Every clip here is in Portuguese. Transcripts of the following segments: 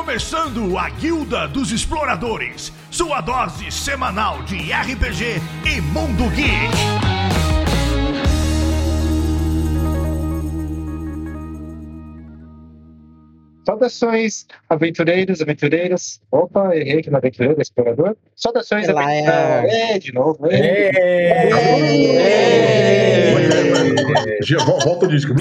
começando a Guilda dos Exploradores, sua dose semanal de RPG e Mundo Geek. Saudações, aventureiros, aventureiras. Opa, errei aqui no aventureiro, explorador. Saudações, Lá é- aventureiros. É, de novo. É. Já, vol- Volta o disco.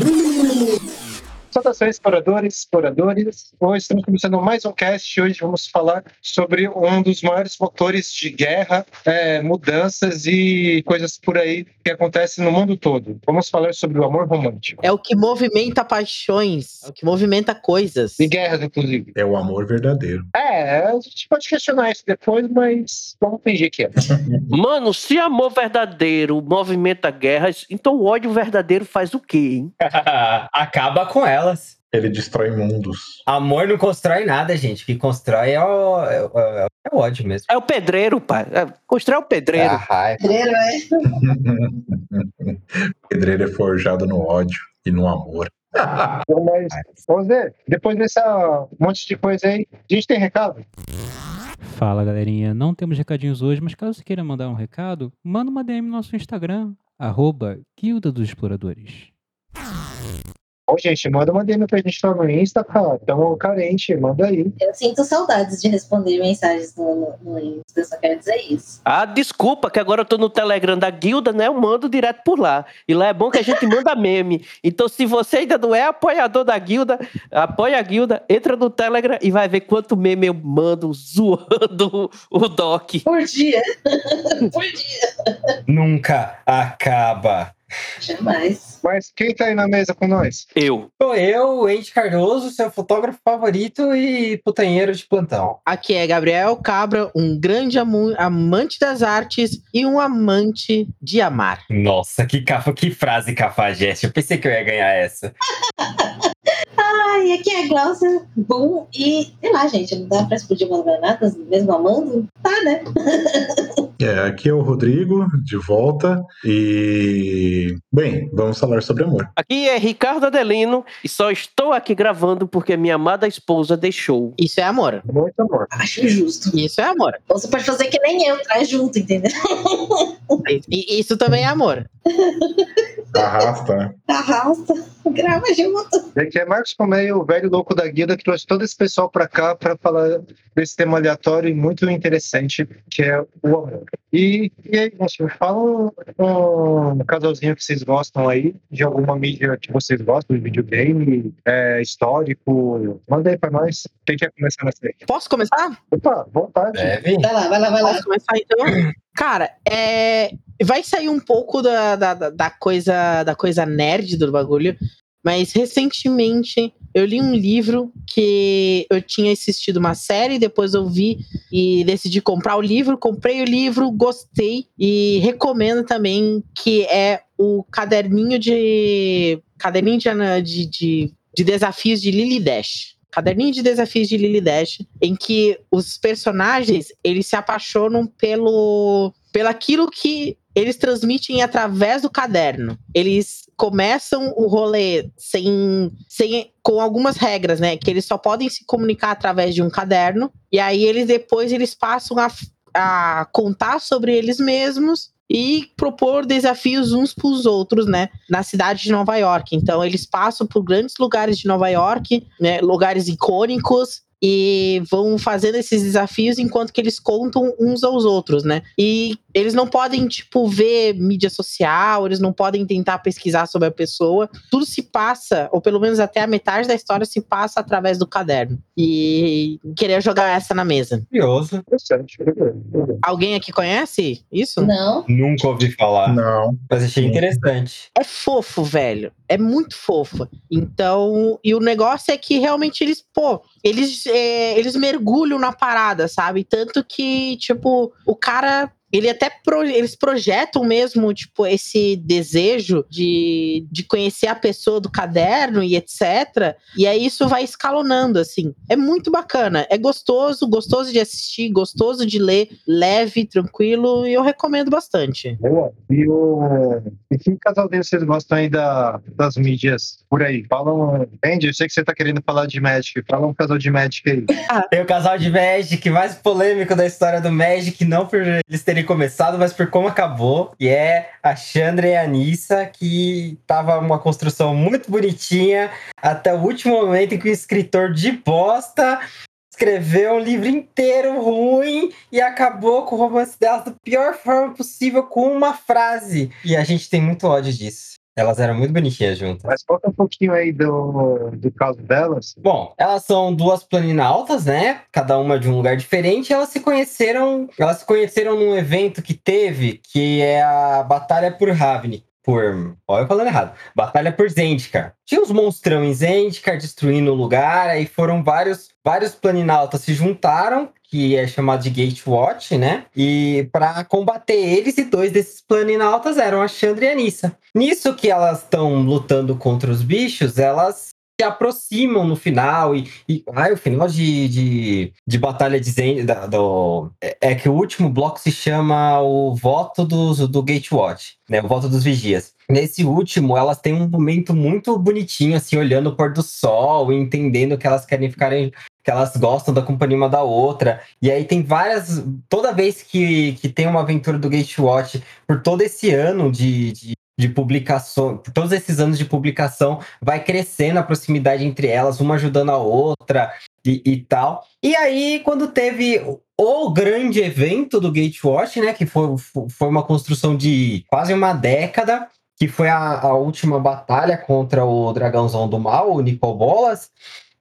Saudações, exploradores, exploradores. Hoje estamos começando mais um cast. Hoje vamos falar sobre um dos maiores motores de guerra, é, mudanças e coisas por aí que acontecem no mundo todo. Vamos falar sobre o amor romântico. É o que movimenta paixões, é o que movimenta coisas. E guerras, inclusive. É o amor verdadeiro. É, a gente pode questionar isso depois, mas vamos fingir que é. Mano, se amor verdadeiro movimenta guerras, então o ódio verdadeiro faz o quê, hein? Acaba com elas. Ele destrói mundos. Amor não constrói nada, gente. O que constrói é o, é o- é o ódio mesmo. É o pedreiro, pai. É, Constrói o pedreiro. A raiva. Pedreiro é forjado no ódio e no amor. Mas, vamos ver. Depois dessa monte de coisa aí, a gente tem recado? Fala galerinha, não temos recadinhos hoje, mas caso você queira mandar um recado, manda uma DM no nosso Instagram, arroba Guilda dos Exploradores. Ô, gente, manda uma DM pra gente lá no Insta, cara. Tamo carente, manda aí. Eu sinto saudades de responder mensagens no, no, no Insta, eu só quero dizer isso. Ah, desculpa, que agora eu tô no Telegram da guilda, né? Eu mando direto por lá. E lá é bom que a gente manda meme. Então, se você ainda não é apoiador da guilda, apoia a guilda, entra no Telegram e vai ver quanto meme eu mando zoando o Doc. Por dia. Por dia. Nunca acaba. Jamais. Mas quem tá aí na mesa com nós? Eu. Sou eu, Andy Cardoso, seu fotógrafo favorito e putanheiro de plantão. Aqui é Gabriel Cabra, um grande amante das artes e um amante de amar. Nossa, que, cafa, que frase cafajeste. Eu pensei que eu ia ganhar essa. Ai, aqui é a Glaucia Boom e, sei lá, gente, não dá pra explodir umas granadas mesmo amando? Tá, né? É, aqui é o Rodrigo, de volta. E. Bem, vamos falar sobre amor. Aqui é Ricardo Adelino e só estou aqui gravando porque minha amada esposa deixou. Isso é amor. Muito amor. Acho justo. Isso é amor. Você pode fazer que nem eu, traz junto, entendeu? Isso também é amor. Arrasta, né? Arrasta, grava junto. Aqui é Marcos Comeio, o velho louco da guilda, que trouxe todo esse pessoal pra cá pra falar desse tema aleatório e muito interessante, que é o amor. E, e aí, gente, me fala um, casalzinho que vocês gostam aí, de alguma mídia que vocês gostam, de videogame, é, histórico. Manda aí pra nós. Quem quer começar nessa aí? Posso começar? Opa, vontade. Deve. Vai lá, vai lá, vai lá. Posso começar então? Cara, é... vai sair um pouco da, da- da coisa da coisa nerd do bagulho, mas recentemente eu li um livro que eu tinha assistido uma série, depois eu vi e decidi comprar o livro, comprei o livro, gostei e recomendo também que é o caderninho de caderninho de, de, de, de desafios de Lily Dash. Caderninho de desafios de Lily Dash, em que os personagens eles se apaixonam pelo pelo aquilo que eles transmitem através do caderno. Eles começam o rolê sem, sem com algumas regras, né? Que eles só podem se comunicar através de um caderno. E aí eles depois eles passam a, a contar sobre eles mesmos e propor desafios uns para os outros, né? Na cidade de Nova York. Então eles passam por grandes lugares de Nova York, né? Lugares icônicos e vão fazendo esses desafios enquanto que eles contam uns aos outros, né? E eles não podem, tipo, ver mídia social, eles não podem tentar pesquisar sobre a pessoa. Tudo se passa, ou pelo menos até a metade da história se passa através do caderno. E queria jogar essa na mesa. Curioso. Interessante. Alguém aqui conhece isso? Não. Nunca ouvi falar. Não. Mas achei interessante. É fofo, velho. É muito fofo. Então, e o negócio é que realmente eles, pô, eles, é, eles mergulham na parada, sabe? Tanto que, tipo, o cara. Ele até pro- eles projetam mesmo, tipo, esse desejo de, de conhecer a pessoa do caderno e etc. E aí isso vai escalonando, assim. É muito bacana. É gostoso, gostoso de assistir, gostoso de ler, leve, tranquilo, e eu recomendo bastante. Boa. E, o... e que casalzinho vocês gostam aí da... das mídias por aí? Fala um. Andy, eu sei que você tá querendo falar de Magic. Fala um casal de Magic aí. Tem o casal de Magic mais polêmico da história do Magic, não por eles terem começado, mas por como acabou. E é a Chandra e a Anissa, que tava uma construção muito bonitinha até o último momento em que o escritor de bosta escreveu um livro inteiro ruim e acabou com o romance delas da pior forma possível com uma frase. E a gente tem muito ódio disso. Elas eram muito bonitinhas juntas. Mas conta um pouquinho aí do, do caso delas. Bom, elas são duas planinautas, né? Cada uma de um lugar diferente. Elas se conheceram. Elas se conheceram num evento que teve, que é a Batalha por Ravni. Por. Olha eu falando errado. Batalha por Zendikar. Tinha uns monstrão em Zendikar destruindo o lugar. Aí foram vários, vários planinautas se juntaram. Que é chamado de Gatewatch, né? E para combater eles, e dois desses planinautas eram a Chandra e a Anissa. Nisso que elas estão lutando contra os bichos, elas se aproximam no final e, e ai, o final de, de, de Batalha de Zen, da- do, é, é que o último bloco se chama o voto dos, do Gatewatch, né, o voto dos vigias. Nesse último, elas têm um momento muito bonitinho, assim, olhando o pôr do sol entendendo que elas querem ficarem que elas gostam da companhia uma da outra. E aí tem várias. Toda vez que, que tem uma aventura do Gatewatch, por todo esse ano de, de, de publicação, todos esses anos de publicação, vai crescendo a proximidade entre elas, uma ajudando a outra e, e tal. E aí, quando teve o grande evento do Gatewatch, né? Que foi, foi uma construção de quase uma década. Que foi a, a última batalha contra o dragãozão do mal, o Nicol Bolas.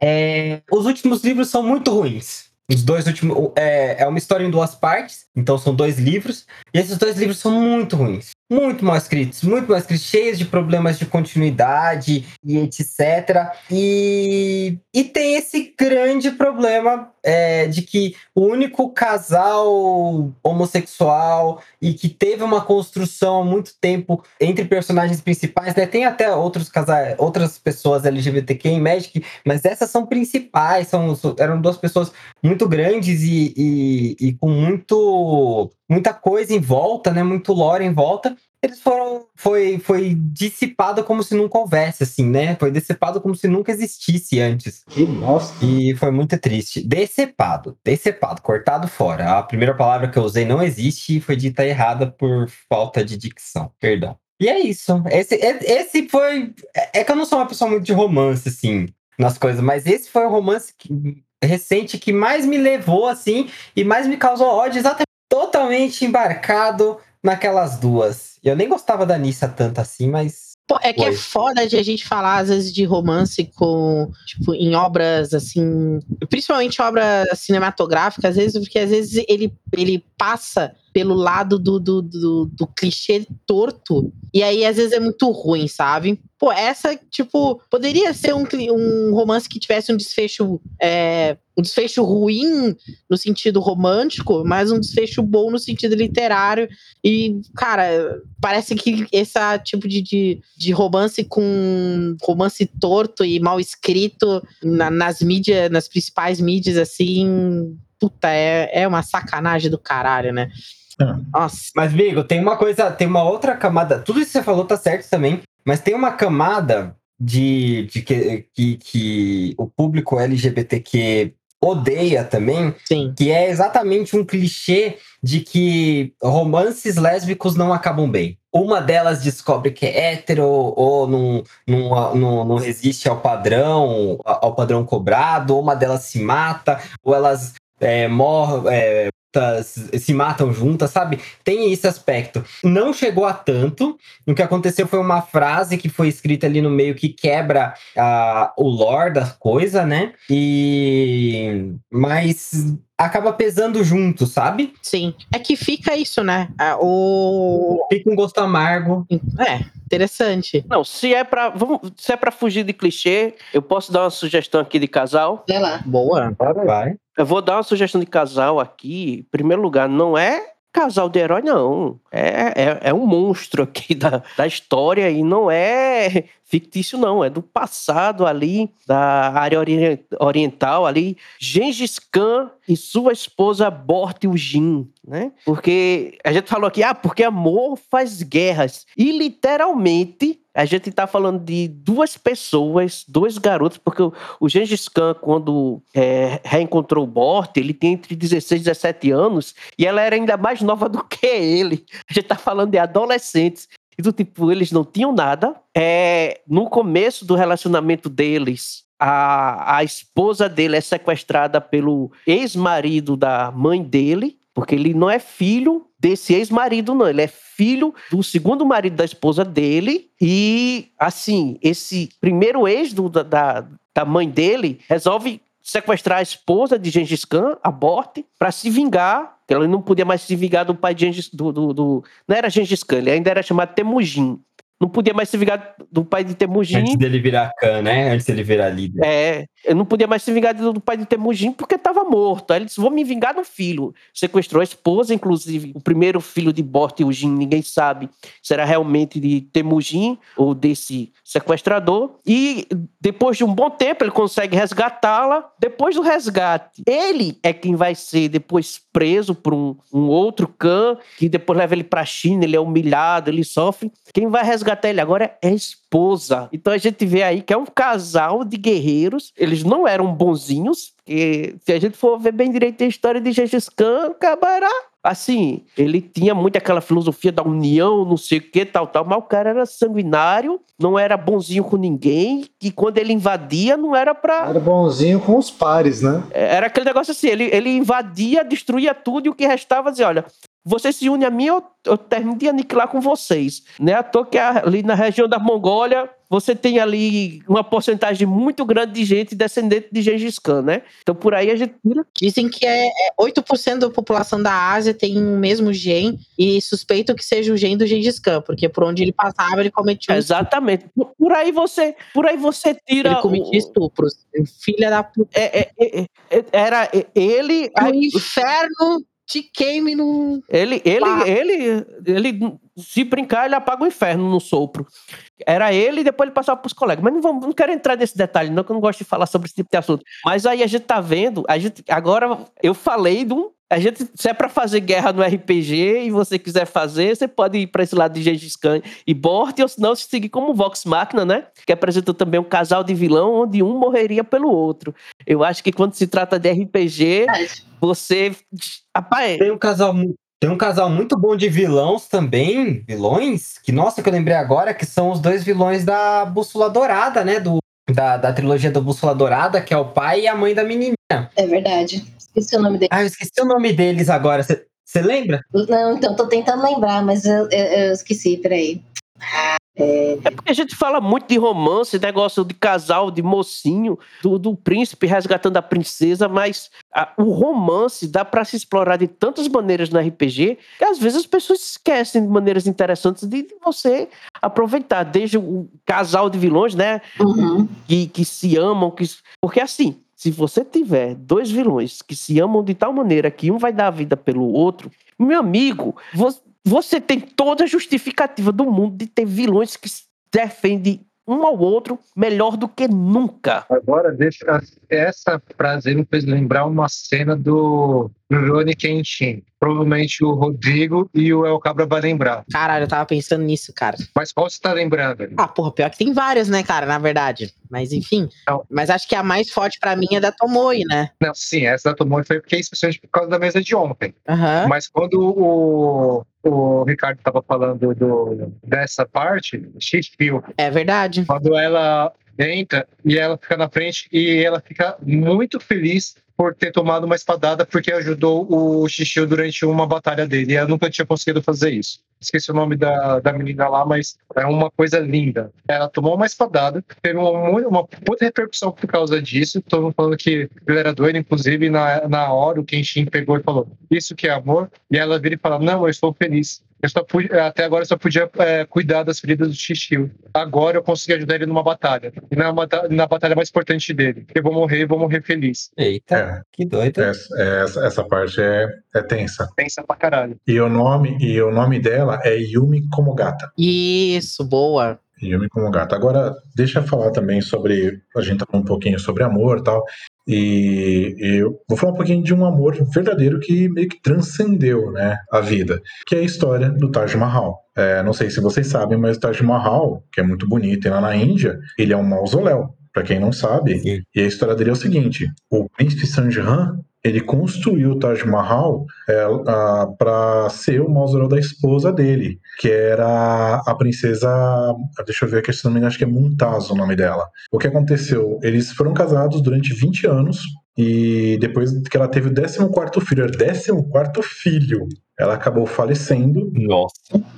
É, os últimos livros são muito ruins. Os dois últimos. É, é uma história em duas partes, então são dois livros. E esses dois livros são muito ruins. Muito mal escritos, muito mal escritos, cheios de problemas de continuidade e etc. E, e tem esse grande problema é, de que o único casal homossexual e que teve uma construção há muito tempo entre personagens principais, né? Tem até outros casais, outras pessoas LGBTQ em Magic, mas essas são principais, são, eram duas pessoas muito grandes e, e, e com muito muita coisa em volta, né? Muito lore em volta. Eles foram. Foi, foi dissipado como se nunca houvesse, assim, né? Foi dissipado como se nunca existisse antes. Nossa. E foi muito triste. Decepado, decepado, cortado fora. A primeira palavra que eu usei não existe e foi dita errada por falta de dicção. Perdão. E é isso. Esse, esse foi. É que eu não sou uma pessoa muito de romance, assim, nas coisas, mas esse foi o romance que- recente que mais me levou, assim, e mais me causou ódio, exatamente totalmente embarcado naquelas duas. Eu nem gostava da Nissa tanto assim, mas. Pô, é que é foda de a gente falar, às vezes, de romance com, tipo, em obras, assim, principalmente obras cinematográficas, às vezes, porque às vezes ele, ele passa pelo lado do, do, do, do clichê torto, e aí às vezes é muito ruim, sabe? Pô, essa, tipo, poderia ser um, um romance que tivesse um desfecho, é, um desfecho ruim no sentido romântico, mas um desfecho bom no sentido literário, e, cara, parece que esse tipo de, de, de romance com romance torto e mal escrito na- nas mídias, nas principais mídias, assim, puta, é, é uma sacanagem do caralho, né? Nossa. Mas, Bigo, tem uma coisa, tem uma outra camada. Tudo isso que você falou tá certo também, mas tem uma camada de, de que, que, que o público LGBTQ odeia também, Sim. que é exatamente um clichê de que romances lésbicos não acabam bem. Uma delas descobre que é hétero ou não, não, não, não resiste ao padrão, ao padrão cobrado, ou uma delas se mata, ou elas é, morrem. É, se matam juntas, sabe? Tem esse aspecto. Não chegou a tanto. O que aconteceu foi uma frase que foi escrita ali no meio que quebra a, o lore da coisa, né? E. Mas acaba pesando junto, sabe? Sim. É que fica isso, né? O... Fica um gosto amargo. É, interessante. Não, se é pra, vamos, se é pra fugir de clichê, eu posso dar uma sugestão aqui de casal. Vai lá. Boa. Vai. Eu vou dar uma sugestão de casal aqui. Em primeiro lugar, não é casal de herói, não. É, é, é um monstro aqui da, da história e não é fictício, não. É do passado ali, da área ori- oriental ali. Gengis Khan e sua esposa Borte-Ujin, né? Porque a gente falou aqui, ah, porque amor faz guerras. E literalmente a gente tá falando de duas pessoas, dois garotos, porque o, Gengis Khan, quando é, reencontrou o Bort, ele tem entre 16 e 17 anos, e ela era ainda mais nova do que ele. A gente tá falando de adolescentes. E do tipo, eles não tinham nada. É, no começo do relacionamento deles, a, a esposa dele é sequestrada pelo ex-marido da mãe dele, porque ele não é filho desse ex-marido, não. Ele é filho do segundo marido da esposa dele. E, assim, esse primeiro ex do- da, da, mãe dele resolve sequestrar a esposa de Gengis Khan, a Borte, para se vingar. Ela não podia mais se vingar do pai de Gengis... Do, do, do- não era Gengis Khan, ele ainda era chamado Temujin. Não podia mais se vingar do pai de Temujin. Antes dele virar Khan, né? Antes dele virar líder. É, eu não podia mais se vingar do pai de Temujin porque estava morto. Aí ele disse: vou me vingar do filho. Sequestrou a esposa, inclusive. O primeiro filho de Bort e Ujin, ninguém sabe se era realmente de Temujin ou desse sequestrador. E depois de um bom tempo, ele consegue resgatá-la. Depois do resgate, ele é quem vai ser depois preso por um, um outro Khan, que depois leva ele pra China, ele é humilhado, ele sofre. Quem vai resgatar ele agora é a esposa. Então a gente vê aí que é um casal de guerreiros. Eles não eram bonzinhos, porque se a gente for ver bem direito a história de Gengis Khan, acabará. Assim, ele tinha muito aquela filosofia da união, não sei o que, tal, tal, mas o cara era sanguinário, não era bonzinho com ninguém, e quando ele invadia, não era pra. Era bonzinho com os pares, né? Era aquele negócio assim, ele, ele invadia, destruía tudo, e o que restava dizia, olha, você se une a mim, eu, eu termino de aniquilar com vocês. Não é à toa que ali na região da Mongólia, você tem ali uma porcentagem muito grande de gente descendente de Gengis Khan, né? Então por aí a gente tira Dizem que é, é 8% da população da Ásia tem o mesmo gen e suspeito que seja o gen do Gengis Khan, porque por onde ele passava ele cometia um Exatamente. Por- aí você, por aí você tira. Ele cometia estupros. Filha da puta. é- é- é- é- era ele, o aí- inferno te queime no. ele, ele, ele, ele, se brincar, ele apaga o inferno no sopro. Era ele e depois ele passava pros colegas. Mas não, vamos, não quero entrar nesse detalhe, não, que eu não gosto de falar sobre esse tipo de assunto. Mas aí a gente tá vendo, a gente, agora eu falei de um. A gente, se é pra fazer guerra no RPG e você quiser fazer, você pode ir pra esse lado de Gengis Khan e Bort, ou senão se seguir como Vox Machina, né? Que apresentou também um casal de vilão onde um morreria pelo outro. Eu acho que quando se trata de RPG, você. Rapaz, Tem um casal tem um casal muito bom de vilões também, vilões, que nossa, que eu lembrei agora, que são os dois vilões da Bússola Dourada, né, do da, da trilogia da Bússola Dourada, que é o pai e a mãe da menina. É verdade. Esqueci o nome dele. Ah, eu esqueci o nome deles agora. Você lembra? Não, então, tô tentando lembrar, mas eu, eu- eu esqueci, peraí. É porque a gente fala muito de romance, negócio de casal, de mocinho, do, do príncipe resgatando a princesa, mas a- o romance dá pra se explorar de tantas maneiras no RPG que às vezes as pessoas esquecem de maneiras interessantes de, de você aproveitar. Desde o casal de vilões, né? Uhum. que, que se amam, que... porque assim, se você tiver dois vilões que se amam de tal maneira que um vai dar a vida pelo outro, meu amigo, vo- você tem toda a justificativa do mundo de ter vilões que defendem um ao outro melhor do que nunca. Agora, deixa, essa frase me fez lembrar uma cena do Rurouni Kenshin. Provavelmente o Rodrigo e o El Cabra vai lembrar. Caralho, eu tava pensando nisso, cara. Mas qual você tá lembrando? Ah, porra, pior que tem várias, né, cara, na verdade. Mas enfim. Não. Mas acho que a mais forte pra mim é da Tomoe, né? Não, sim, essa da Tomoe foi porque especialmente por causa da mesa de ontem. Aham. Mas quando o, o Ricardo estava falando do, dessa parte, X-Fio, É verdade. quando ela entra e ela fica na frente e ela fica muito feliz por ter tomado uma espadada porque ajudou o Xixi durante uma batalha dele. E ela nunca tinha conseguido fazer isso. Esqueci o nome da, da menina lá, mas é uma coisa linda. Ela tomou uma espadada, teve uma, uma puta repercussão por causa disso. Todo mundo falando que ele era doido, inclusive na, na hora o Kenshin pegou e falou: Isso que é amor. E ela vira e fala: Não, eu estou feliz. Eu só pude- até agora eu só podia é, cuidar das feridas do Shishio. Agora eu consegui ajudar ele numa batalha. E na, na batalha mais importante dele. Eu vou morrer e vou morrer feliz. Eita, É. que doido. Essa, essa, essa parte é, é tensa. Pensa pra caralho. E o nome, e o nome dela é Yumi Komogata. Isso, boa. Yumi Komogata. Agora, deixa eu falar também sobre. A gente tá falando um pouquinho sobre amor e tal. E eu vou falar um pouquinho de um amor verdadeiro que meio que transcendeu né, a vida, que é a história do Taj Mahal. É, não sei se vocês sabem, mas o Taj Mahal, que é muito bonito, e lá na Índia, ele é um mausoléu. Para quem não sabe, Sim. e a história dele é o seguinte: o príncipe Shahjahan ele construiu o Taj Mahal para ser o mausoléu da esposa dele, que era a princesa. Deixa eu ver aqui se não me engano, acho que é Mumtaz o nome dela. O que aconteceu? Eles foram casados durante 20 anos. E depois que ela teve o 14 filho, era 14 filho, ela acabou falecendo. Nossa.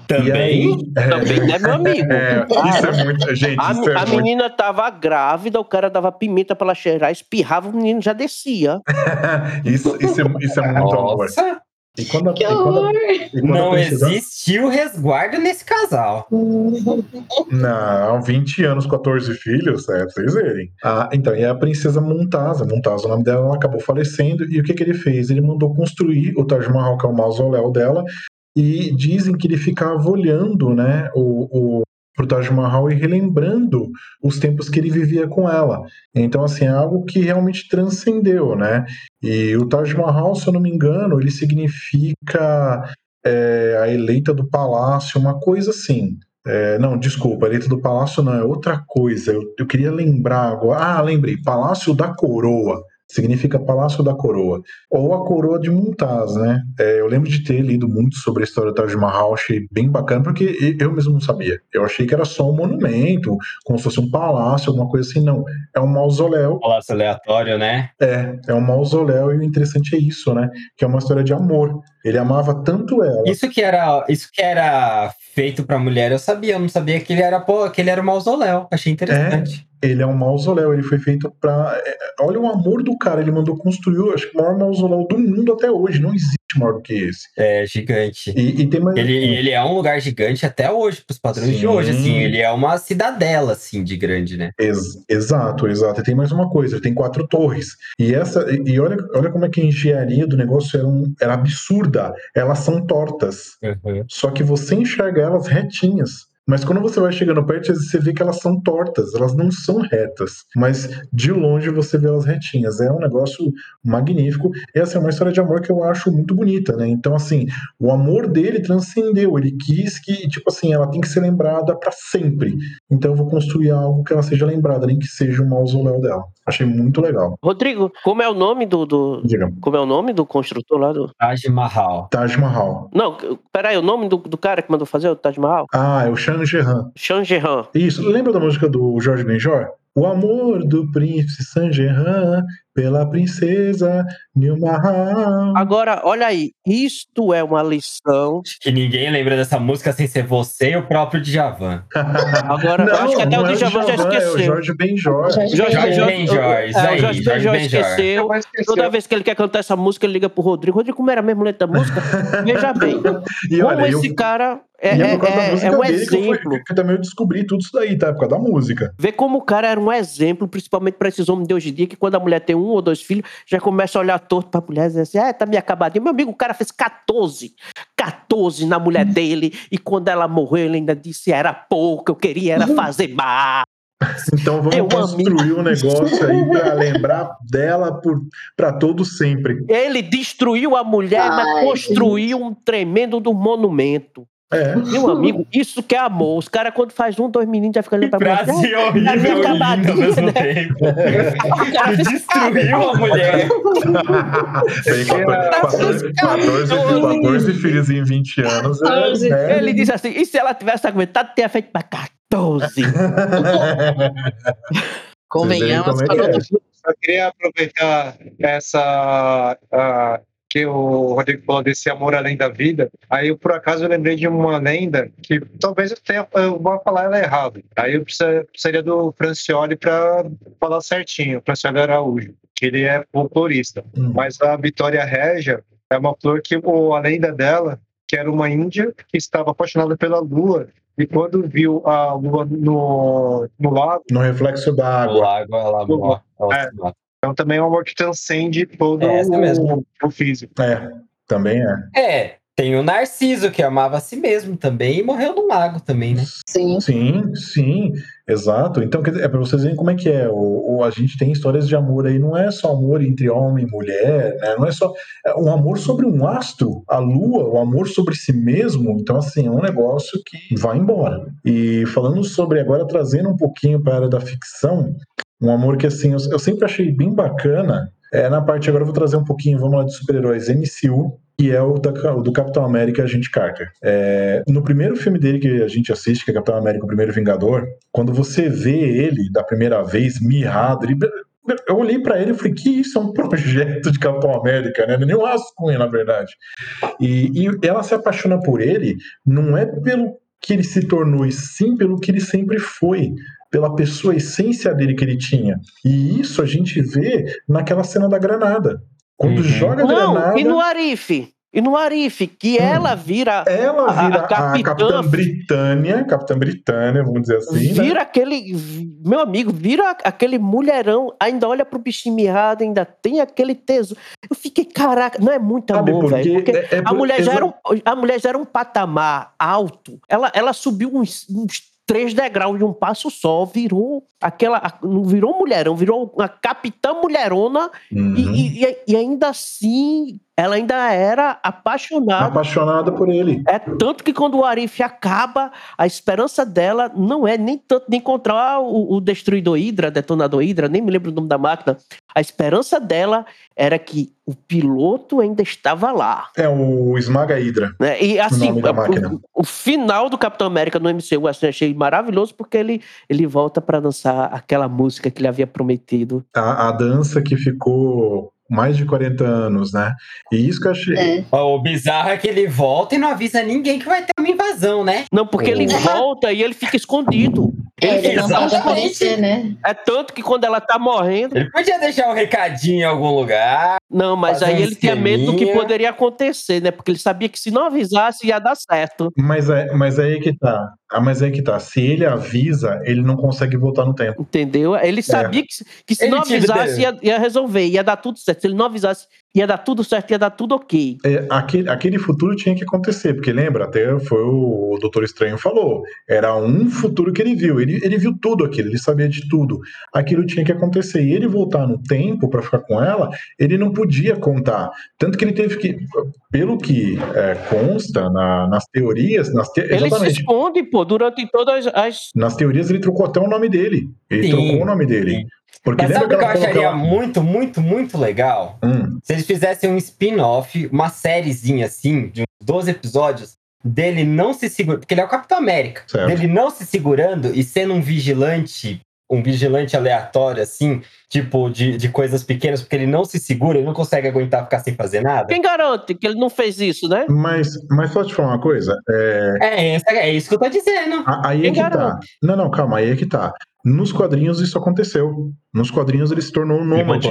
Também? aí, é, Também, né, meu amigo? é, isso é muito. Gente, A, isso é a muito. menina tava grávida, o cara dava pimenta pra ela cheirar, espirrava, o menino já descia. isso, isso, é, isso é muito amor. E quando, Que e quando, e quando não existiu resguardo nesse casal. Não, 20 anos, 14 filhos, é pra vocês verem. Ah, então, e a princesa Mumtaz, Mumtaz, o nome dela, ela acabou falecendo, e o que, que ele fez? Ele mandou construir o Taj Mahal, que é o mausoléu dela, e dizem que ele ficava olhando, né, o, o, pro Taj Mahal e relembrando os tempos que ele vivia com ela. Então, assim, é algo que realmente transcendeu, né? E o Taj Mahal, se eu não me engano, ele significa é, a eleita do palácio, uma coisa assim. É, não, desculpa, a eleita do palácio não, é outra coisa. Eu, eu queria lembrar agora. Ah, lembrei, Palácio da Coroa. Significa Palácio da Coroa. Ou a Coroa de Mumtaz, né? É, eu lembro de ter lido muito sobre a história do Taj Mahal, achei bem bacana, porque eu mesmo não sabia. Eu achei que era só um monumento, como se fosse um palácio, alguma coisa assim. Não, é um mausoléu. Palácio aleatório, né? É, é um mausoléu e o interessante é isso, né? Que é uma história de amor. Ele amava tanto ela. Isso que era, isso que era feito pra mulher, eu sabia. Eu não sabia que ele era, pô, que ele era um mausoléu. Achei interessante. Ele é um mausoléu, ele foi feito pra. é, Olha o amor do cara, ele mandou construir, acho que o maior mausoléu do mundo até hoje. Não existe maior do que esse. É, gigante. E, e tem mais. Ele, ele é um lugar gigante até hoje, pros padrões de Sim. hoje, assim. Ele é uma cidadela, assim, de grande, né? Ex- exato, exato. E tem mais uma coisa, ele tem quatro torres. E essa e olha, olha como é que a engenharia do negócio era, um- era absurda. Elas são tortas. Só que você enxerga elas retinhas. Mas quando você vai chegando perto, você vê que elas são tortas, elas não são retas. Mas de longe você vê elas retinhas. É um negócio magnífico. Essa é uma história de amor que eu acho muito bonita, né? Então, assim, o amor dele transcendeu. Ele quis que, tipo assim, ela tem que ser lembrada para sempre. Então eu vou construir algo que ela seja lembrada, nem que seja o mausoléu dela. Achei muito legal. Rodrigo, como é o nome do, do- Diga. como é o nome do construtor lá do? Taj Mahal. Taj Mahal. Não, peraí, o nome do, do cara que mandou fazer o Taj Mahal? Ah, é o Shang Gehan. Shangjehan. Isso, lembra da música do Jorge Benjor? O amor do príncipe Saint-Germain pela princesa Nilmahal. Agora, olha aí, isto é uma lição. Acho que ninguém lembra dessa música sem ser você e o próprio Djavan. Agora, eu acho que até o não é Djavan já Djavan, É o esqueceu. Jorge Benjor. Jorge Jorge Jorge Benjor- isso é, o aí, Jorge Benjor esqueceu. Esqueceu. Toda vez que ele quer cantar essa música, ele liga pro Rodrigo. Rodrigo, como era mesmo letra da música? Veja bem, E como olha, eu, esse cara é, e é- é é- é um dele que eu, exemplo. que também eu descobri tudo isso daí, tá? Por causa da música. Vê como o cara era um exemplo, principalmente para esses homens de hoje em dia, que quando a mulher tem um ou dois filhos, já começa a olhar torto pra mulher e dizer assim: ah, tá me acabadinho. Meu amigo, o cara fez 14, 14 na mulher dele, e quando ela morreu, ele ainda disse: era pouco, eu queria era fazer mais. Então vamos Meu construir um negócio aí pra lembrar dela por, pra todo sempre. Ele destruiu a mulher, mas Ai, construiu um tremendo do monumento. É. Meu amigo, isso que é amor. Os caras, quando faz um, dois meninos, já ficam olhando pra mulher. Frase "Ah, horrível e linda ao mesmo né?" tempo. Ele destruiu a mulher. Tem 14, 14, 14 filhos em 20 anos. é, 14. né? Ele disse assim: e se ela tivesse aguentado, teria feito pra 14. Convenhamos, é é. do Só queria aproveitar essa. ah, que o Rodrigo falou desse amor além da vida. Aí, eu, por acaso, eu lembrei de uma lenda que talvez eu tenha. Eu vou falar ela errado. Aí eu precisa- precisaria do Francioli para falar certinho. Francioli Araújo, que ele é folclorista. Hum. Mas a Vitória Régia é uma flor que o- a lenda dela que era uma índia que estava apaixonada pela lua e quando viu a lua no, no lago, No reflexo da água. lago, ela, morre, ela É. então também é um amor que transcende todo É, o, mesmo. o físico. É, também é. É, tem o Narciso, que amava a si mesmo também e morreu no lago também, né? Sim. Sim, sim, exato. Então, quer dizer, é para vocês verem como é que é. O, o- a gente tem histórias de amor aí, não é só amor entre homem e mulher, né? Não é só é um amor sobre um astro, a lua, o amor sobre si mesmo. Então, assim, é um negócio que vai embora. E falando sobre agora, trazendo um pouquinho para a área da ficção, um amor que, assim, eu, eu sempre achei bem bacana. É, na parte agora eu vou trazer um pouquinho, vamos lá, de super-heróis MCU, que é o, da- o do Capitão América, Agente Carter. É, no primeiro filme dele que a gente assiste, que é Capitão América, o Primeiro Vingador, quando você vê ele da primeira vez mirrado, ele- eu olhei pra ele e falei, que isso é um projeto de Capitão América, né? É nem um rascunho, na verdade. E, e ela se apaixona por ele, não é pelo que ele se tornou, e sim pelo que ele sempre foi. Pela pessoa, a essência dele que ele tinha. E isso a gente vê naquela cena da granada. Quando Uhum. joga a Não, granada. e no Arife? E no Arife, que Hum. ela vira. Ela A- vira a a, capitã- Capitã Britânia, Capitã Britânia, vamos dizer assim. né? Vira aquele. Meu amigo, vira aquele mulherão, ainda olha pro bichinho mirrado, ainda tem aquele teso. Eu fiquei, caraca, não é muito Sabe amor, por velho. quê? Porque É- é a, mulher já era um, a mulher já era um patamar alto. Ela, ela subiu uns, uns três degraus de um passo só, virou aquela. Não virou mulherão, virou uma capitã mulherona. Uhum. E, e- e ainda assim, ela ainda era apaixonada. Apaixonada por ele. É tanto que quando o Arif acaba, a esperança dela não é nem tanto de encontrar o, o destruidor Hydra, detonador Hydra, nem me lembro o nome da máquina. A esperança dela era que o piloto ainda estava lá. É o Esmaga Hydra. Né? E assim, máquina. o, o final do Capitão América no MCU assim, achei maravilhoso porque ele, ele volta para dançar aquela música que ele havia prometido. A, a dança que ficou mais de 40 anos, né? E isso que eu achei. É. O bizarro é que ele volta e não avisa ninguém que vai ter uma invasão, né? Não, porque ele Oh. volta e ele fica escondido. É, ele não Exatamente. pode aparecer, né? É tanto que quando ela tá morrendo. Ele podia deixar um recadinho em algum lugar. Não, mas aí ele tinha medo do que poderia acontecer, né? Porque ele sabia que se não avisasse ia dar certo. Mas, é, mas aí que tá. Ah, mas aí que tá. Se ele avisa, ele não consegue voltar no tempo. Entendeu? Ele sabia que, se- que se Ele não avisasse ia, ia resolver, ia dar tudo certo. Se ele não avisasse, ia dar tudo certo, ia dar tudo ok. É, aquele, aquele futuro tinha que acontecer, porque lembra, até foi o, o Doutor Estranho falou. Era um futuro que ele viu. Ele, ele viu tudo aquilo, ele sabia de tudo. Aquilo tinha que acontecer. E ele voltar no tempo pra ficar com ela, ele não podia contar. Tanto que ele teve que, pelo que é, consta na- nas teorias, nas te- Ele se esconde, pô, durante todas as. Nas teorias ele trocou até o nome dele. Ele Sim, trocou o nome dele. sim. Porque Mas lembra sabe o que eu acharia muito, muito, muito legal? Hum, Se eles fizessem um spin-off, uma sériezinha assim, de uns 12 episódios, dele não se segurando, porque ele é o Capitão América, Certo. dele não se segurando e sendo um vigilante, um vigilante aleatório, assim, tipo, de, de coisas pequenas, porque ele não se segura, ele não consegue aguentar ficar sem fazer nada. Quem garante que ele não fez isso, né? mas, mas posso te falar uma coisa? É, É, isso- é isso que eu tô dizendo. a- aí é Quem que tá. garante? Não, não, calma, aí é que tá. Nos quadrinhos isso aconteceu. Nos quadrinhos ele se tornou um nômade.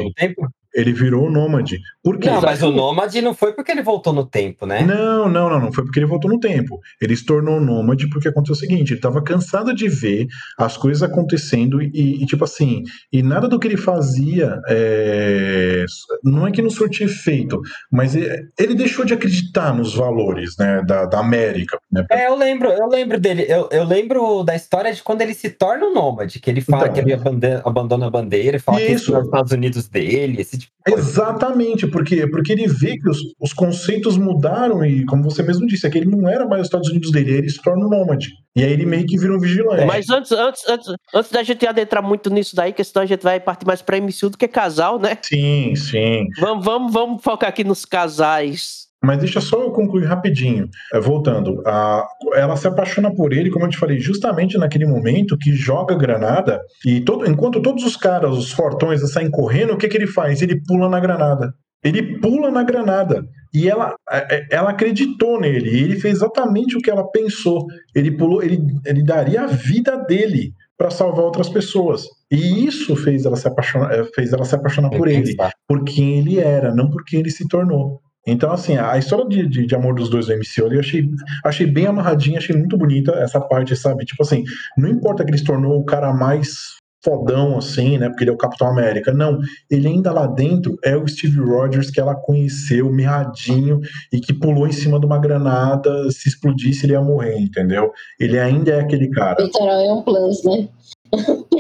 Ele virou nômade. Por quê? Não, mas o Nômade não foi porque ele voltou no tempo, né? Não, não, não, não foi porque ele voltou no tempo. Ele se tornou nômade porque aconteceu o seguinte: ele estava cansado de ver as coisas acontecendo e, e, tipo assim, e nada do que ele fazia é, não é que não surtia efeito, mas ele, ele deixou de acreditar nos valores né, da, da América. Né? É, eu lembro, eu lembro dele. Eu, eu lembro da história de quando ele se torna um nômade, que ele fala Então. que ele abandona, abandona a bandeira, fala que Isso. esse é os Estados Unidos dele, esse tipo de coisa. Exatamente, porque, porque ele vê que os, os conceitos mudaram e, como você mesmo disse, é que ele não era mais os Estados Unidos dele, aí ele se torna um nômade. E aí ele meio que vira um vigilante. Mas antes, antes, antes, antes da gente adentrar muito nisso daí, que senão a gente vai partir mais pra MCU do que casal, né? Sim, sim. Vamos, vamos, vamos focar aqui nos casais. Mas deixa só eu concluir rapidinho. É, voltando, a- ela se apaixona por ele, como eu te falei, justamente naquele momento que joga granada e todo- enquanto todos os caras, os fortões, saem correndo, o que, que ele faz? Ele pula na granada. Ele pula na granada. E ela, é, é, ela acreditou nele. E ele fez exatamente o que ela pensou. Ele pulou, ele, ele daria a vida dele para salvar outras pessoas. E isso fez ela se apaixonar, fez ela se apaixonar por ele por quem ele era, não por quem ele se tornou. Então, assim, a história de, de, de amor dos dois do MCU eu achei, achei bem amarradinha, achei muito bonita essa parte, sabe? Tipo assim, não importa que ele se tornou o cara mais fodão, assim, né? Porque ele é o Capitão América. Não, ele ainda lá dentro é o Steve Rogers que ela conheceu, mirradinho, e que pulou em cima de uma granada, se explodisse ele ia morrer, entendeu? Ele ainda é aquele cara. Peitoral é um plus, né?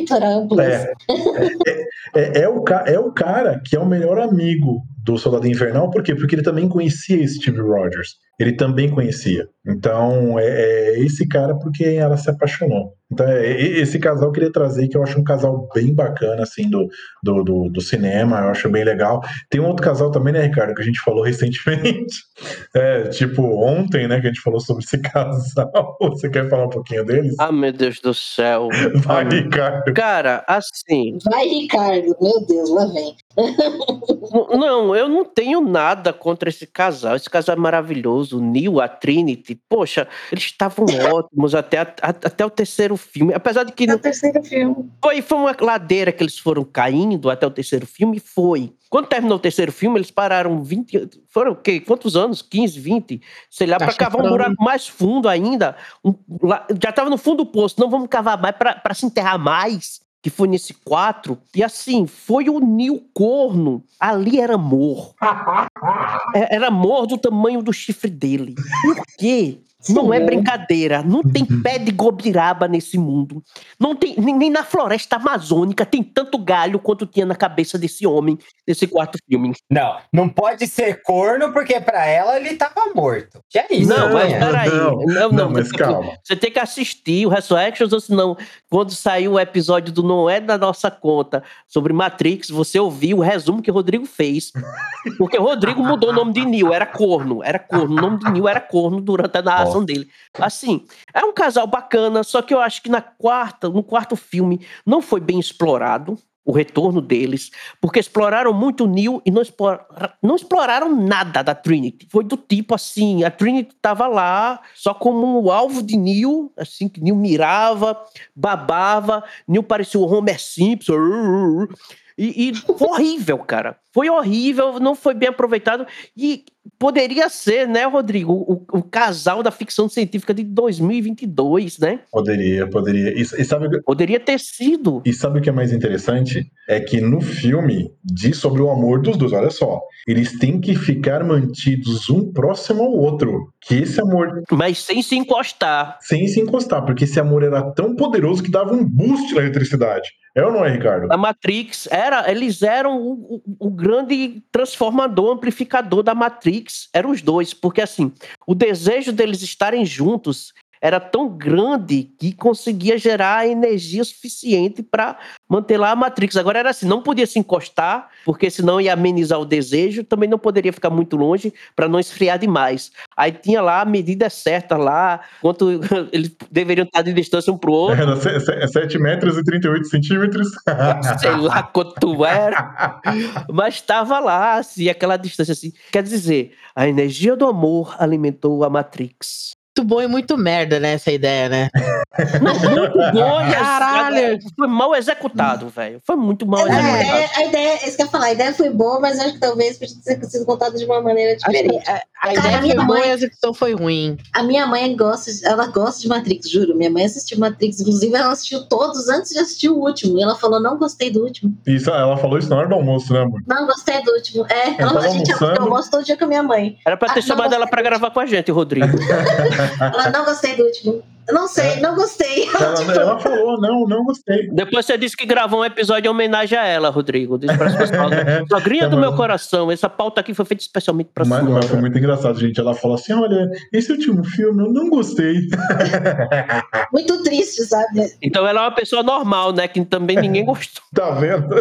É. É, é, é, é o, é o cara que é o melhor amigo do Soldado Invernal, por quê? Porque ele também conhecia Steve Rogers. Ele também conhecia. Então, é, é esse cara porque ela se apaixonou. Então, é, esse casal eu queria trazer, que eu acho um casal bem bacana, assim, do, do, do, do cinema, eu acho bem legal. Tem um outro casal também, né, Ricardo, que a gente falou recentemente. É, tipo, ontem, né, que a gente falou sobre esse casal. Você quer falar um pouquinho deles? Ah, meu Deus do céu. Vai, Ricardo. Cara, assim, Vai, Ricardo. Meu Deus, lá vem. Não, eu não tenho nada contra esse casal. Esse casal é maravilhoso. O Neil, a Trinity, poxa, eles estavam ótimos até, a- até o terceiro filme. Apesar de que É o terceiro filme. foi, foi uma ladeira que eles foram caindo até o terceiro filme, foi. Quando terminou o terceiro filme, eles pararam 20. Foram o quê? Quantos anos? 15, 20? Sei lá, para cavar um buraco mais fundo ainda. Um- lá- já estava no fundo do poço. Não vamos cavar mais para se enterrar mais. Que foi nesse 4. E assim, foi o Nil Corno. Ali era amor. É- Era amor do tamanho do chifre dele. Por quê? Não é Sim. brincadeira. Não tem pé de gobiraba nesse mundo. Não tem nem, na floresta amazônica tem tanto galho quanto tinha na cabeça desse homem nesse quarto filme. Não, não pode ser corno, porque pra ela ele tava morto. Já é isso. não, mas né? peraí. não, Não, não, não, mas você- calma. Você tem que assistir o Resurrections, ou senão, quando saiu o episódio do Não É da Nossa Conta sobre Matrix, você ouviu o resumo que o Rodrigo fez. Porque o Rodrigo mudou o nome de Neil, era corno, era corno. O nome de Neil era corno durante a narração dele. Assim, é um casal bacana, só que eu acho que na quarta, no quarto filme, não foi bem explorado o retorno deles, porque exploraram muito o Neil e não, explora- não exploraram nada da Trinity. Foi do tipo assim, a Trinity estava lá só como um alvo de Neil, assim, que Neil mirava, babava, Neil parecia o Homer Simpson. E, e foi horrível, cara. Foi horrível, não foi bem aproveitado. E poderia ser, né, Rodrigo, o, o casal da ficção científica de 2022, né? Poderia, poderia. E, e sabe, Poderia ter sido. e sabe o que é mais interessante? É que no filme diz sobre o amor dos dois. Olha só. Eles têm que ficar mantidos um próximo ao outro. Que esse amor, Mas sem se encostar. sem se encostar, porque esse amor era tão poderoso que dava um boost na eletricidade. Ou não é, Ricardo? A Matrix era, eles eram o, o- o grande transformador, amplificador da Matrix. Eram os dois, porque assim, o desejo deles estarem juntos era tão grande que conseguia gerar energia suficiente para manter lá a Matrix. Agora era assim, não podia se encostar, porque senão ia amenizar o desejo, também não poderia ficar muito longe para não esfriar demais. Aí tinha lá a medida certa lá, quanto eles deveriam estar de distância um pro outro. Era 7 metros e 38 centímetros. sei lá quanto era, mas estava lá, assim, aquela distância, assim. Quer dizer, a energia do amor alimentou a Matrix. Muito bom e muito merda, né? Essa ideia, né? Muito bom, e Caralho! Foi mal executado, velho. Foi muito mal A executado. ideia, a ideia, isso que eu ia falar, a ideia foi boa, mas acho que talvez podia ter sido contada de uma maneira diferente. a, a Cara, ideia minha foi boa mãe- e a execução foi ruim. A minha mãe gosta, de- ela gosta de Matrix, juro. Minha mãe assistiu Matrix, inclusive ela assistiu todos antes de assistir o último. E ela falou: não gostei do último. Isso, ela falou isso na hora do almoço, né, amor? Não gostei do último. É, ela, a gente almoçando. almoço todo dia com a minha mãe. Era pra ter Ah, chamado ela pra gravar com a gente, Rodrigo. Ela não gostei do último. Não sei, não gostei. Ela, Tipo, ela falou, não, não gostei. Depois você disse que gravou um episódio em homenagem a ela, Rodrigo. Disse para as pessoas. Sogrinha do Mas- meu coração, essa pauta aqui foi feita especialmente pra Mas, mas foi muito engraçado, gente. Ela falou assim: olha, esse último filme eu não gostei. muito triste, sabe? Então ela é uma pessoa normal, né? Que também ninguém gostou. Tá vendo?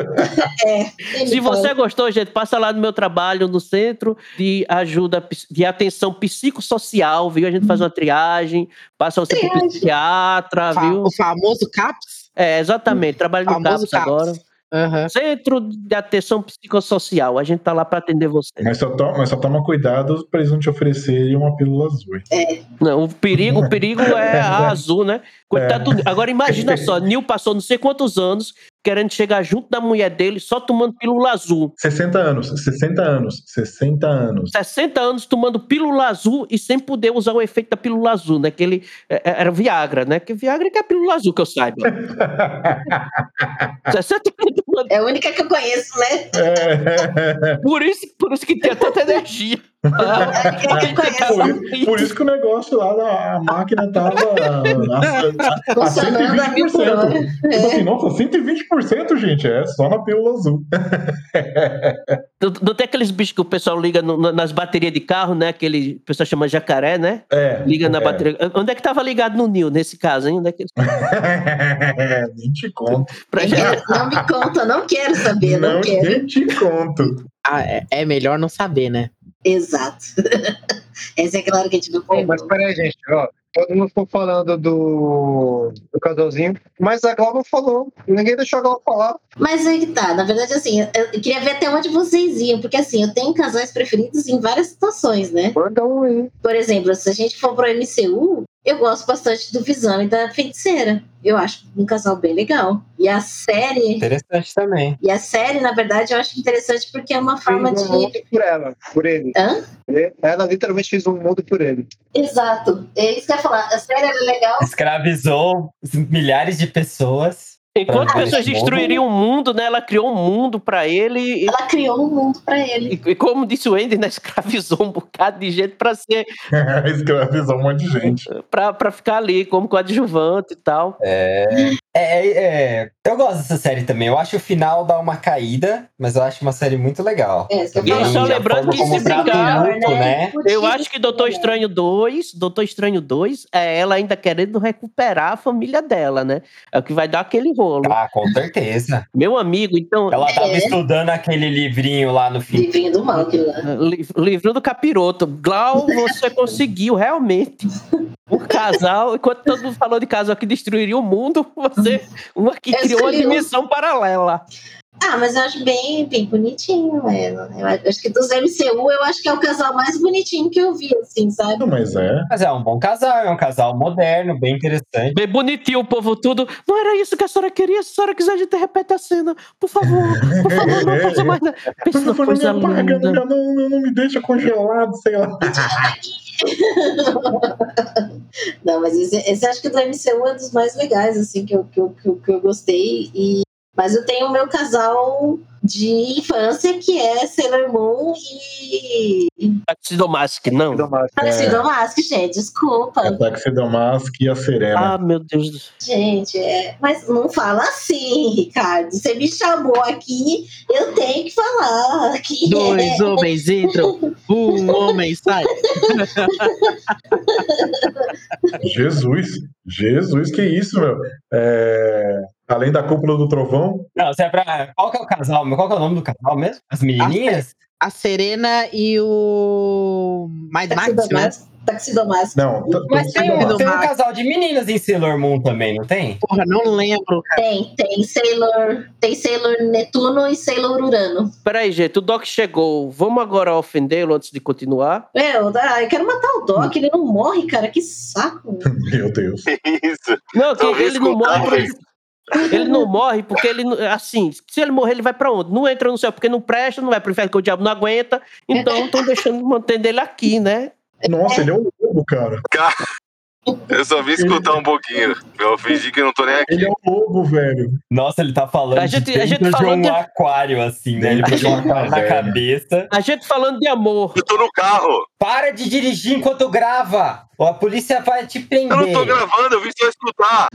É. Se você gostou, gente, passa lá no meu trabalho no Centro de Ajuda de Atenção Psicossocial, viu? A gente faz uma triagem, passa você Triagem. Psiquiatra, Fa- viu? O famoso CAPS? É, exatamente, trabalho no famoso CAPS agora. Aham. Centro de Atenção Psicossocial, a gente tá lá para atender você. Mas só, to- mas só toma cuidado pra eles não te oferecerem uma pílula azul. hein? Não, o perigo, o perigo é a azul, né? Coitado do Nil. Agora imagina só, Nil passou não sei quantos anos querendo chegar junto da mulher dele só tomando pílula azul. 60 anos, 60 anos, 60 anos. 60 anos tomando pílula azul e sem poder usar o efeito da pílula azul, né? Que ele é, é, era Viagra, né? Que Viagra que é a pílula azul, que eu saiba. 60 anos tomando. É a única que eu conheço, né? É, Por isso, por isso que tinha tanta energia. É por, por isso que o negócio lá, na- a máquina tava a, a, a Funcionando a mil por hora. 120%. Tipo assim, nossa, 120%, gente, é só na pílula azul. Não, tem aqueles bichos que o pessoal liga no- na- nas baterias de carro, né? Aquele o pessoal chama jacaré, né? É. Liga na é. bateria. Onde é que tava ligado no Nil, nesse caso, hein? Onde é que... Nem te conto. pra Não me conta, não quero saber, não, Não, quero. nem te conto. Ah, é, é melhor não saber, né? Exato. Essa é claro que a gente não Pô, mas peraí, gente, ó. Todo mundo ficou falando do, do casalzinho, mas a Glauba falou. Ninguém deixou a Glauba falar. Mas aí que tá, na verdade, assim, eu, eu queria ver até onde vocês iam, porque assim, eu tenho casais preferidos em várias situações, né? Manda um aí. Por exemplo, se a gente for pro MCU, eu gosto bastante do Visão e da Feiticeira. Eu acho um casal bem legal. E a série, Interessante também. e a série, na verdade, eu acho interessante porque é uma forma um de. mundo por ela, por ele. Hã? Ela literalmente fez um mundo por ele. Exato. É isso que eu ia falar. A série era legal. Escravizou milhares de pessoas. Enquanto Pra pessoas destruiriam o mundo, né? Ela criou um mundo pra ele e, Ela criou um mundo pra ele. e- e como disse o Andy, né? Escravizou um bocado de gente pra ser Escravizou um monte de gente. pra, pra ficar ali como coadjuvante e tal. É, é, é, eu gosto dessa série também. Eu acho que o final dá uma caída, mas eu acho uma série muito legal. É, E aí, só lembrando que se trata brincar, o luto, né? Eu acho que Doutor Estranho 2, Doutor Estranho 2, é ela ainda querendo recuperar a família dela, né? É o que vai dar aquele rolo. Ah, com certeza. Meu amigo, então, Ela tava É. estudando aquele livrinho lá no fim. Livrinho do mal, lá. li- livro do capiroto. Glau, você conseguiu realmente. Um casal, enquanto todo mundo falou de casal que destruiria o mundo, você, uma que criou uma um. dimensão paralela. Ah, mas eu acho bem, bem bonitinho ela. Eu acho que dos MCU, eu acho que é o casal mais bonitinho que eu vi, assim, sabe? Não, mas é. Mas é um bom casal, é um casal moderno, bem interessante. Bem bonitinho o povo tudo. Não era isso que a senhora queria? Se a senhora quiser, a gente repete a cena. Por favor, por favor, não faça mais. nada. Pensa Por favor, coisa não me apaga, não, não, não me deixa congelado, sei lá. Não, mas esse, esse acho que do MCU é dos mais legais, assim, que eu, que eu, que eu, que eu gostei. E, mas eu tenho o meu casal de infância, que é Sailor Moon e. Taxidomask, não. Ao Mask, gente, desculpa. A Taxidomask e a Serena. Ah, meu Deus do céu. Gente, é... mas não fala assim, Ricardo. Você me chamou aqui, eu tenho que falar. Que Dois é... homens entram, um homem sai. Jesus, Jesus, que isso, meu. É, Além da cúpula do trovão, Não, se é pra. Qual que é o casal? Qual que é o nome do casal mesmo? As menininhas? A Serena e o Mad Max, né? Taxidomask. Não, tá- Mas tem um, tem um casal de meninas em Sailor Moon também, não tem? Porra, não lembro, cara. Tem, tem Sailor, tem Sailor Netuno e Sailor Urano. Peraí, gente, o Doc chegou. Vamos agora ofendê-lo antes de continuar? Meu, ah, eu quero matar o Doc, ele não morre, cara, que saco. Meu Deus. Isso. Não, que ele não morre. Ele não morre porque ele, assim, se ele morrer, ele vai pra onde? Não entra no céu porque não presta, não vai pro inferno porque o diabo não aguenta. Então estão deixando, mantendo ele aqui, né? Nossa, ele é um lobo, cara. Eu só vim escutar um pouquinho. Eu fingi que não tô nem aqui. Ele é um lobo, velho. Nossa, ele tá falando A gente- de a gente dentro de falando um de- aquário, assim, né? Ele botou um aquário na cabeça. A gente falando de amor. Eu tô no carro. Para de dirigir enquanto grava! Ou a polícia vai te Eu não tô prender. gravando, eu vim só escutar.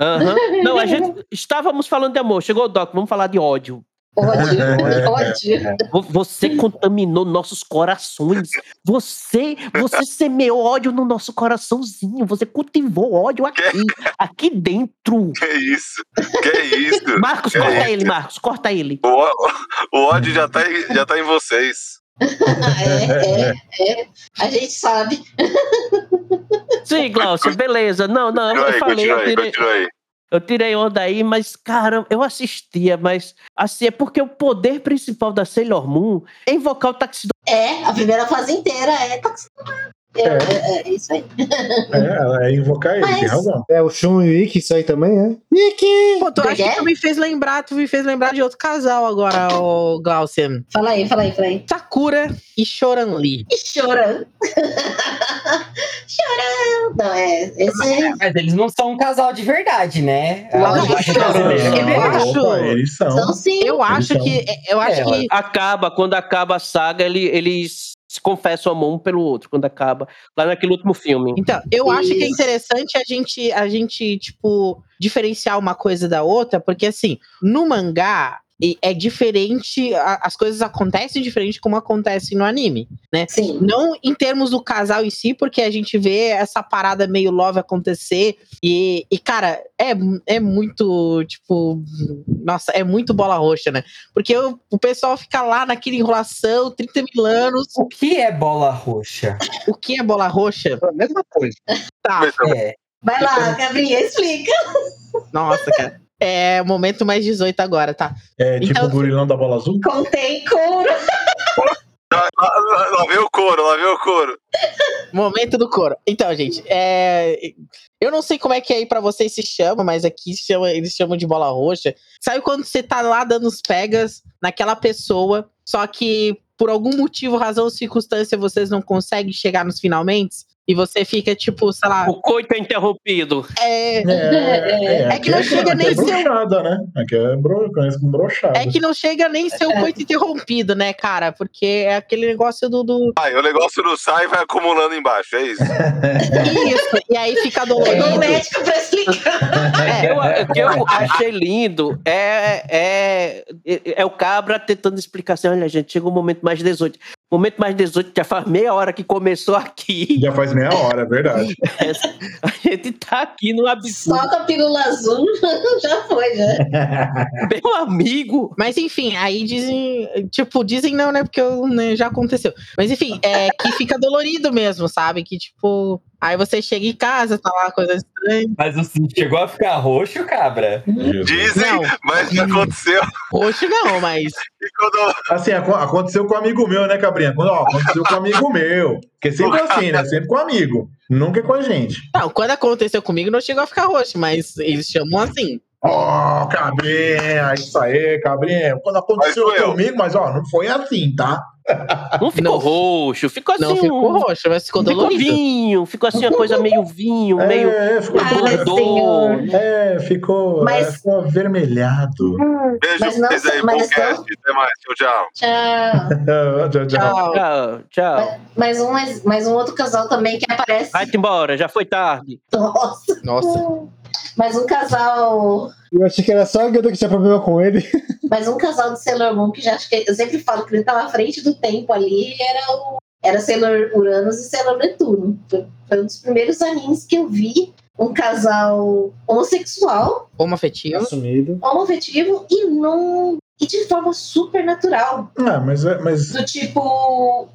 Aham. Não, a gente estávamos falando de amor. Chegou o Doc, vamos falar de ódio. Ódio, ódio. Vo- Você contaminou nossos corações. Você, você semeou ódio no nosso coraçãozinho. Você cultivou ódio aqui, aqui dentro. Que isso? Que isso? Marcos, Que corta isso? ele, Marcos, corta ele. O, o ódio já tá, em- já tá em vocês. É, é, é. A gente sabe. Sim, Glaucio, beleza. Não, não, Continua eu aí, falei, continua eu aí, continua aí. Eu tirei onda aí, mas, cara, eu assistia, mas assim, é porque o poder principal da Sailor Moon é invocar o taxidermista. É, a primeira fase inteira é taxi. Eu- É. é, é isso aí. É, é invocar ele, tem Mas- razão. É o Shun e o Ikki, isso aí também é? Ikki! Pô, tu acha que tu me fez lembrar, tu me fez lembrar de outro casal agora, o Glaucian. Fala aí, fala aí, fala aí. Sakura e Shoran Lee. E chorando. chorando. Não, é. Esse. Mas eles não são um casal de verdade, né? Não, brasileira. eu acho- opa, eles são. São sim. Eu acho Eles que. Eu acho É, que. Acaba, quando acaba a saga, ele, eles se confessam amor um pelo outro, quando acaba. Lá naquele último filme. Então, eu acho que é interessante a gente, a gente, tipo, diferenciar uma coisa da outra, porque assim, no mangá e- é diferente, a- as coisas acontecem diferente como acontecem no anime. Sim. Não em termos do casal em si, porque a gente vê essa parada meio love acontecer. E, e, cara, é, é muito, tipo. Nossa, é muito bola roxa, né? Porque o, o pessoal fica lá naquela enrolação, 30 mil anos. O que é bola roxa? O que é bola roxa? A mesma coisa. Tá, É. Vai lá, Gabriel, explica. nossa, cara. É o momento mais 18 agora, tá? É tipo Então- o gorilão da bola azul? Contém couro. Lá, lá- lá vem o couro, lá vem o couro. Momento do coro. Então, gente, é... eu não sei como é que aí pra vocês se chama, mas aqui se chama- eles chamam de bola roxa. Sabe quando você tá lá dando os pegas naquela pessoa, só que por algum motivo, razão ou circunstância, vocês não conseguem chegar nos finalmente? E você fica, tipo, sei lá, O coito é interrompido. é, É, É que não aqui chega nem é ser um- brochada, né? É bro, brochada. é que não chega nem ser um coito interrompido, né, cara? Porque é aquele negócio do- do, Aí o negócio não sai e vai acumulando embaixo, é isso. Isso, e aí fica Chegou o dolorido. médico pra explicar. É, Eu- O que eu achei lindo é, é, é o cabra tentando explicar assim: olha, gente, chegou o momento mais 18. Momento mais 18 já faz meia hora que começou aqui. Já faz meia hora, é verdade. A gente tá aqui no absurdo. Só com a pílula azul já foi, já. Meu amigo. Mas enfim, aí dizem. Tipo, dizem não, né? Porque eu, né, já aconteceu. Mas enfim, é que fica dolorido mesmo, sabe? Que tipo. Aí você chega em casa, tá lá, coisa estranha. Mas você chegou a ficar roxo, cabra? Dizem, Não. mas já aconteceu. Roxo não, mas. Quando Assim, aco- aconteceu com um amigo meu, né, Cabrinha? Quando, ó, aconteceu com um amigo meu. Porque sempre assim, né? Sempre com um amigo. Nunca é com a gente. Não, quando aconteceu comigo, não chegou a ficar roxo, mas eles chamam assim. Ó, Cabrinha, isso aí, Cabrinha. Quando aconteceu Mas sou eu. comigo, mas ó, não foi assim, tá? Não ficou Não. roxo, ficou assim. Não ficou roxo, mas ficou Ficou dolorido. vinho, ficou assim, uma coisa meio vinho, meio. É, ficou, Ah, dor. é, ficou, Mas- é, ficou avermelhado. beijo, Mas não- vocês aí, mas podcast. Até mais, tchau, tchau. Tchau. tchau, tchau. Tchau. Um, mais, mais um outro casal também que aparece. Vai-te embora, já foi tarde. Nossa. Nossa. Mais um casal. Eu achei que era só a Guilda que tinha problema com ele. Mais um casal de Sailor Moon que já acho que. Eu sempre falo que ele tava à frente do tempo ali. Era o. Era Sailor Uranus e Sailor Netuno. Foi, um dos primeiros animes que eu vi um casal homossexual, Homoafetivo. Assumido. homoafetivo e não. E de forma super natural. Ah, mas, é- mas Do tipo.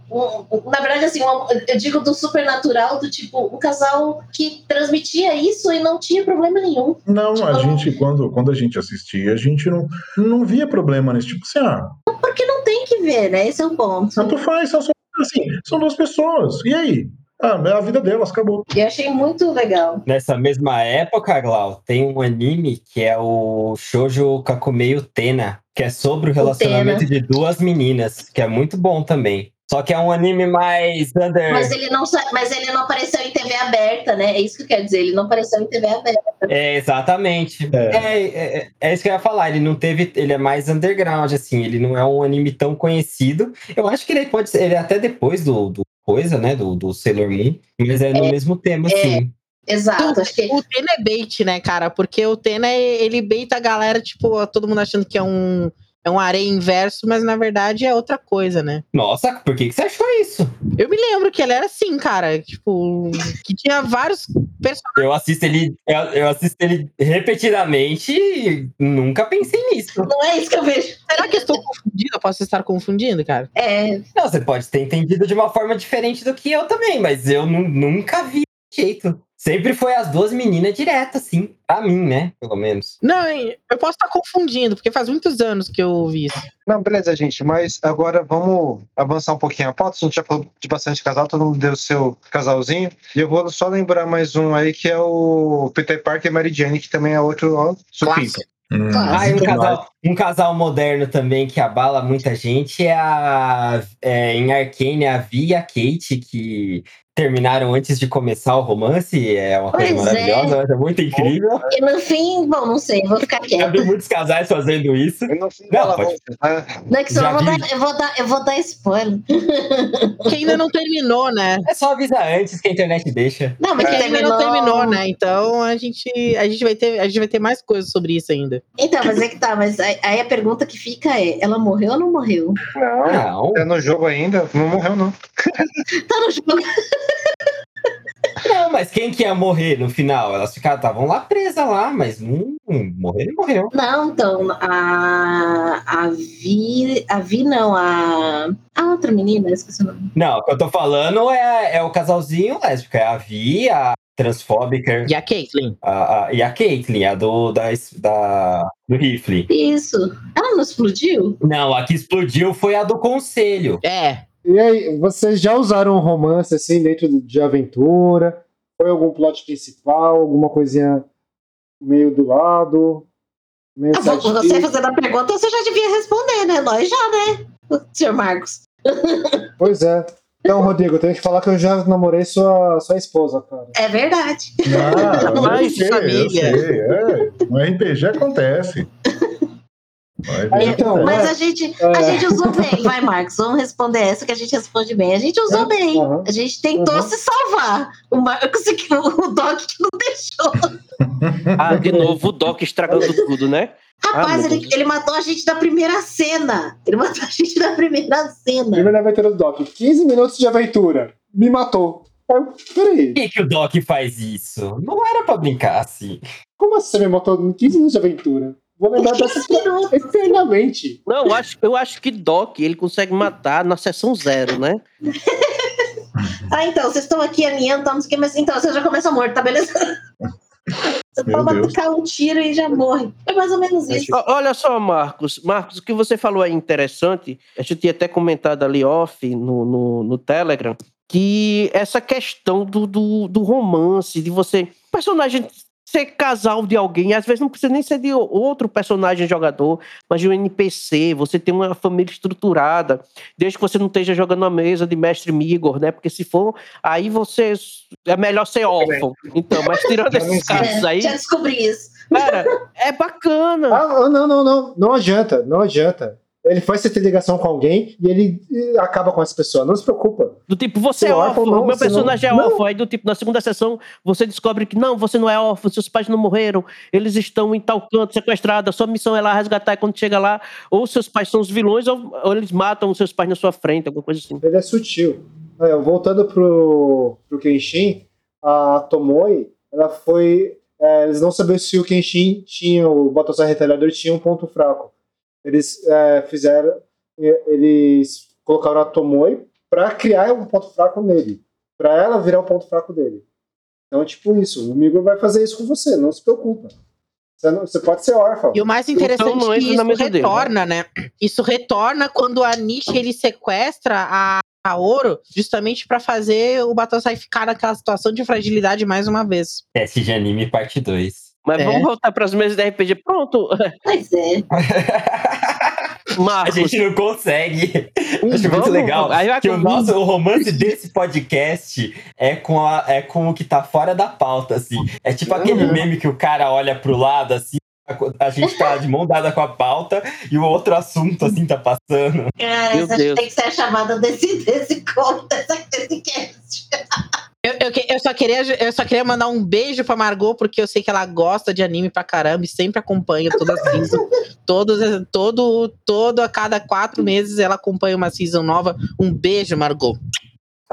na verdade, assim, eu digo do supernatural, do tipo, um casal que transmitia isso e não tinha problema nenhum. não, a Tipo- gente, quando, quando a gente assistia, a gente não, não via problema nesse tipo assim, ah, Porque não tem que ver, né? Esse é o ponto. tanto faz, são, assim, são duas pessoas. E aí? Ah, é a vida delas, acabou. E achei muito legal. Nessa mesma época, Glau, tem um anime que é o Shoujo Kakumei Utena, que é sobre o relacionamento de duas meninas, que é muito bom também. Só que é um anime mais under. Mas ele, não, mas ele não apareceu em TV aberta, né? É isso que eu quero dizer. Ele não apareceu em TV aberta. É, exatamente. É. É, é, é isso que eu ia falar. Ele não teve. Ele é mais underground, assim. Ele não é um anime tão conhecido. Eu acho que ele pode ser. Ele é até depois do, do coisa, né? Do, do Sailor Moon. Mas é no mesmo tema, assim. Exato. Acho que O Tena é bait, né, cara? Porque o Tena, ele baita a galera, tipo, todo mundo achando que é um, é um areia inverso, mas na verdade é outra coisa, né? Nossa, por que, que você achou isso? Eu me lembro que ele era assim, cara. Tipo, que tinha vários personagens. Eu assisto ele. Eu, eu assisto ele repetidamente e nunca pensei nisso. não é isso que eu vejo. Será que eu estou confundindo? Eu posso estar confundindo, cara? É, Não, você pode ter entendido de uma forma diferente do que eu também, mas eu nu- nunca vi jeito. Sempre foi as duas meninas direto, assim. Pra mim, né? Pelo menos. Não, hein, eu posso estar confundindo, porque faz muitos anos que eu vi isso. Não, beleza, gente, mas agora vamos avançar um pouquinho a pauta. A gente já falou de bastante casal, todo mundo deu o seu casalzinho. E eu vou só lembrar mais um aí, que é o Peter Parker e Mary Jane, que também é outro ó, supimpa. Hum, Ah, e um casal, um casal moderno também que abala muita gente é a é, em Arcane a Vi e a Kate, que terminaram antes de começar o romance. É uma coisa Pois é. maravilhosa, é muito incrível. E no fim, bom, não sei, vou ficar Já quieta. vi muitos casais fazendo isso. Eu não fui Não, falar pode- né? Não é que Já eu vou, dar, eu, vou dar, eu vou dar spoiler. Que ainda não terminou, né? É só avisar antes que a internet deixa. Não, mas Que que ainda não terminou, né? Então a gente, a gente vai ter, a gente vai ter mais coisas sobre isso ainda. Então, mas é que tá, mas aí, aí a pergunta que fica é: ela morreu ou não morreu? Não, Não, é no jogo ainda, não morreu, não. Tá no jogo. Não, mas quem que ia morrer no final? Elas ficaram, estavam lá presas lá, mas não, morrer não morreu. Não, então, a. A Vi. A Vi não, a. A outra menina, esqueci o nome. Não, o que eu tô falando é, é o casalzinho lésbico, é a Vi, a transfóbica E a Caitlyn? a, a- e a Caitlyn, a do, da, da, do rifle. Isso. Ela não explodiu? Não, a que explodiu foi a do conselho. É. E aí, vocês já usaram um romance assim dentro de aventura? Foi algum plot principal, alguma coisinha meio do lado? Meio Ah? Você fazendo a pergunta, você já devia responder, né? Nós já, né? Senhor Marcos. Pois é. Então, Rodrigo, eu tenho que falar que eu já namorei sua, sua esposa, cara. É verdade. Ah, eu Mas, sei, eu família. sei, é. No RPG acontece. Aí, então. Mas é. a gente, É. a gente usou bem, vai, Marcos. Vamos responder essa que a gente responde bem. A gente usou É, bem. aham. A gente tentou Uhum. se salvar. O Marcos, o Doc que não deixou. Ah, de novo o Doc estragando tudo, né? Rapaz, Ah, ele, ele matou a gente na primeira cena. Ele matou a gente na primeira cena. Primeira aventura do Doc. 15 minutos de aventura. Me matou. Eu, Peraí, Por que, que o Doc faz isso? Não era pra brincar assim. como assim você me matou em 15 minutos de aventura? Vou lembrar dessa 15 minutos. eternamente. Não, eu acho, eu acho que Doc ele consegue matar na sessão zero, né? Ah, então, vocês estão aqui alinhando, tá, não sei o que, mas então você já começa morto, tá beleza? Você Meu pode Deus. um tiro e já morre. É mais ou menos isso. Olha só, Marcos. Marcos, o que você falou é interessante. A gente tinha até comentado ali off no, no, no Telegram que essa questão do, do, do romance, de você. Personagem ser casal de alguém, às vezes não precisa nem ser de outro personagem jogador, mas de um NPC, você tem uma família estruturada, desde que você não esteja jogando a mesa de mestre Migor, né? Porque se for, aí você é melhor ser órfão. Então, mas tirando esses casos aí, Já descobri isso. cara, é bacana. Ah, não, não, não. Não adianta, não adianta. Ele faz você ter ligação com alguém e ele acaba com essa pessoa. Não se preocupa. Do tipo, você é órfão, não, meu não- personagem é não. órfão. Aí, do tipo, na segunda sessão, você descobre que não, você não é órfão, seus pais não morreram, eles estão em tal canto, sequestrados, a sua missão é lá resgatar. E quando chega lá, ou seus pais são os vilões, ou, ou eles matam os seus pais na sua frente, alguma coisa assim. Ele é sutil. É, voltando pro, pro Kenshin, a Tomoe, ela foi. é, eles não sabiam se o Kenshin tinha, o Battlestar Retalhador tinha um ponto fraco. Eles é, fizeram. Eles colocaram a Tomoe pra criar um ponto fraco nele. Pra ela virar o ponto fraco dele. Então, tipo isso. O Migor vai fazer isso com você, não se preocupa. Você, não- você pode ser órfão. E o mais interessante Então é que isso mesa dele, né? retorna, né? Isso retorna quando a Nishi ele sequestra a, a Ouro justamente pra fazer o Battlestar ficar naquela situação de fragilidade mais uma vez. Teste de anime parte 2. Mas É. vamos voltar para as mesas de RPG. Pronto, Pois é. A Marcos. gente não consegue. Acho muito legal aí vai que o nosso o romance desse podcast é com, a, é com o que tá fora da pauta, assim. É tipo aquele meme que o cara olha pro lado, assim, a gente tá de mão dada com a pauta e o outro assunto, assim, tá passando. Cara, Meu essa Deus. tem que ser a chamada desse, desse conto, desse cast. Eu, eu, que- eu só queria, eu só queria mandar um beijo pra Margot, porque eu sei que ela gosta de anime pra caramba e sempre acompanha toda a season. Todos, todo, todo, a cada quatro meses ela acompanha uma season nova. Um beijo, Margot.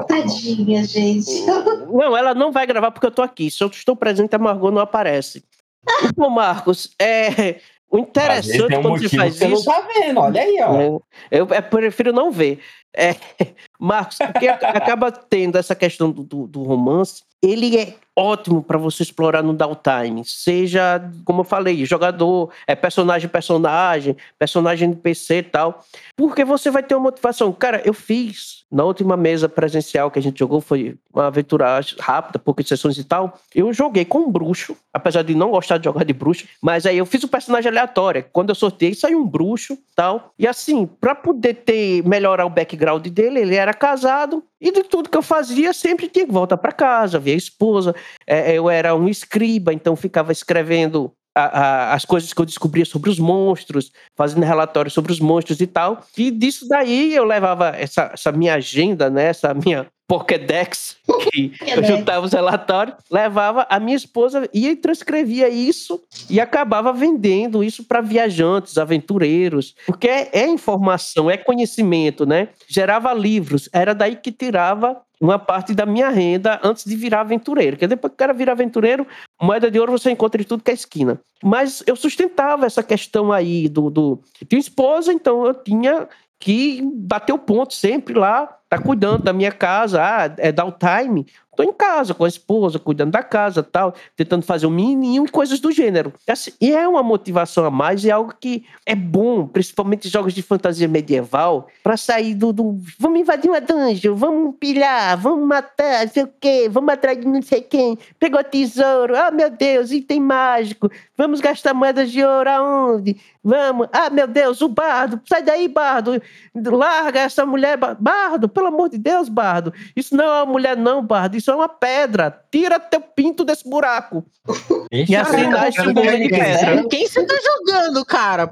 Tadinha, gente. Não, ela não vai gravar porque eu tô aqui. Se eu estou presente, a Margot não aparece. Então, Marcos, é. O interessante um quando você faz você isso. não tá vendo, olha aí, ó. É, Eu, eu prefiro não ver. É, Marcos, porque ac- acaba tendo essa questão do, do- do romance, ele é ótimo para você explorar no downtime. Seja, como eu falei, jogador, é personagem, personagem, personagem NPC e tal. Porque você vai ter uma motivação. Cara, eu fiz na última mesa presencial que a gente jogou, foi uma aventura rápida, poucas sessões e tal. Eu joguei com um bruxo, apesar de não gostar de jogar de bruxo, mas aí eu fiz um personagem aleatório. Quando eu sorteei, saiu um bruxo tal. E assim, para poder ter melhorar o background dele, ele era casado. E de tudo que eu fazia, sempre tinha que voltar para casa, ver a esposa. É, eu era um escriba, então ficava escrevendo a- a- as coisas que eu descobria sobre os monstros, fazendo relatórios sobre os monstros e tal. E disso daí eu levava essa, essa minha agenda, né? Essa minha Pokédex, que eu juntava os relatórios, levava a minha esposa ia e transcrevia isso e acabava vendendo isso para viajantes, aventureiros, porque é, é informação, é conhecimento, né? Gerava livros, era daí que tirava uma parte da minha renda antes de virar aventureiro. Porque depois que o cara vira aventureiro, moeda de ouro você encontra em tudo que é esquina. Mas eu sustentava essa questão aí do. do... Eu tinha esposa, então eu tinha que bater o ponto sempre lá, tá cuidando da minha casa, ah, é dar o time. Tô em casa com a esposa, cuidando da casa tal, tentando fazer um menininho e coisas do gênero. Assim, e é uma motivação a mais, é algo que é bom, principalmente jogos de fantasia medieval, para sair do, do. Vamos invadir uma dungeon, vamos pilhar, vamos matar, não sei o quê, vamos atrás de não sei quem, pegou tesouro, ah meu Deus, item mágico, vamos gastar moedas de ouro aonde? Vamos, ah meu Deus, o bardo, sai daí, bardo, larga essa mulher, Ba- bardo, pelo amor de Deus, bardo, isso não é uma mulher, não, bardo, isso é uma pedra, tira teu pinto desse buraco. E assim nasce um golem de pedra. Com quem você tá jogando, cara?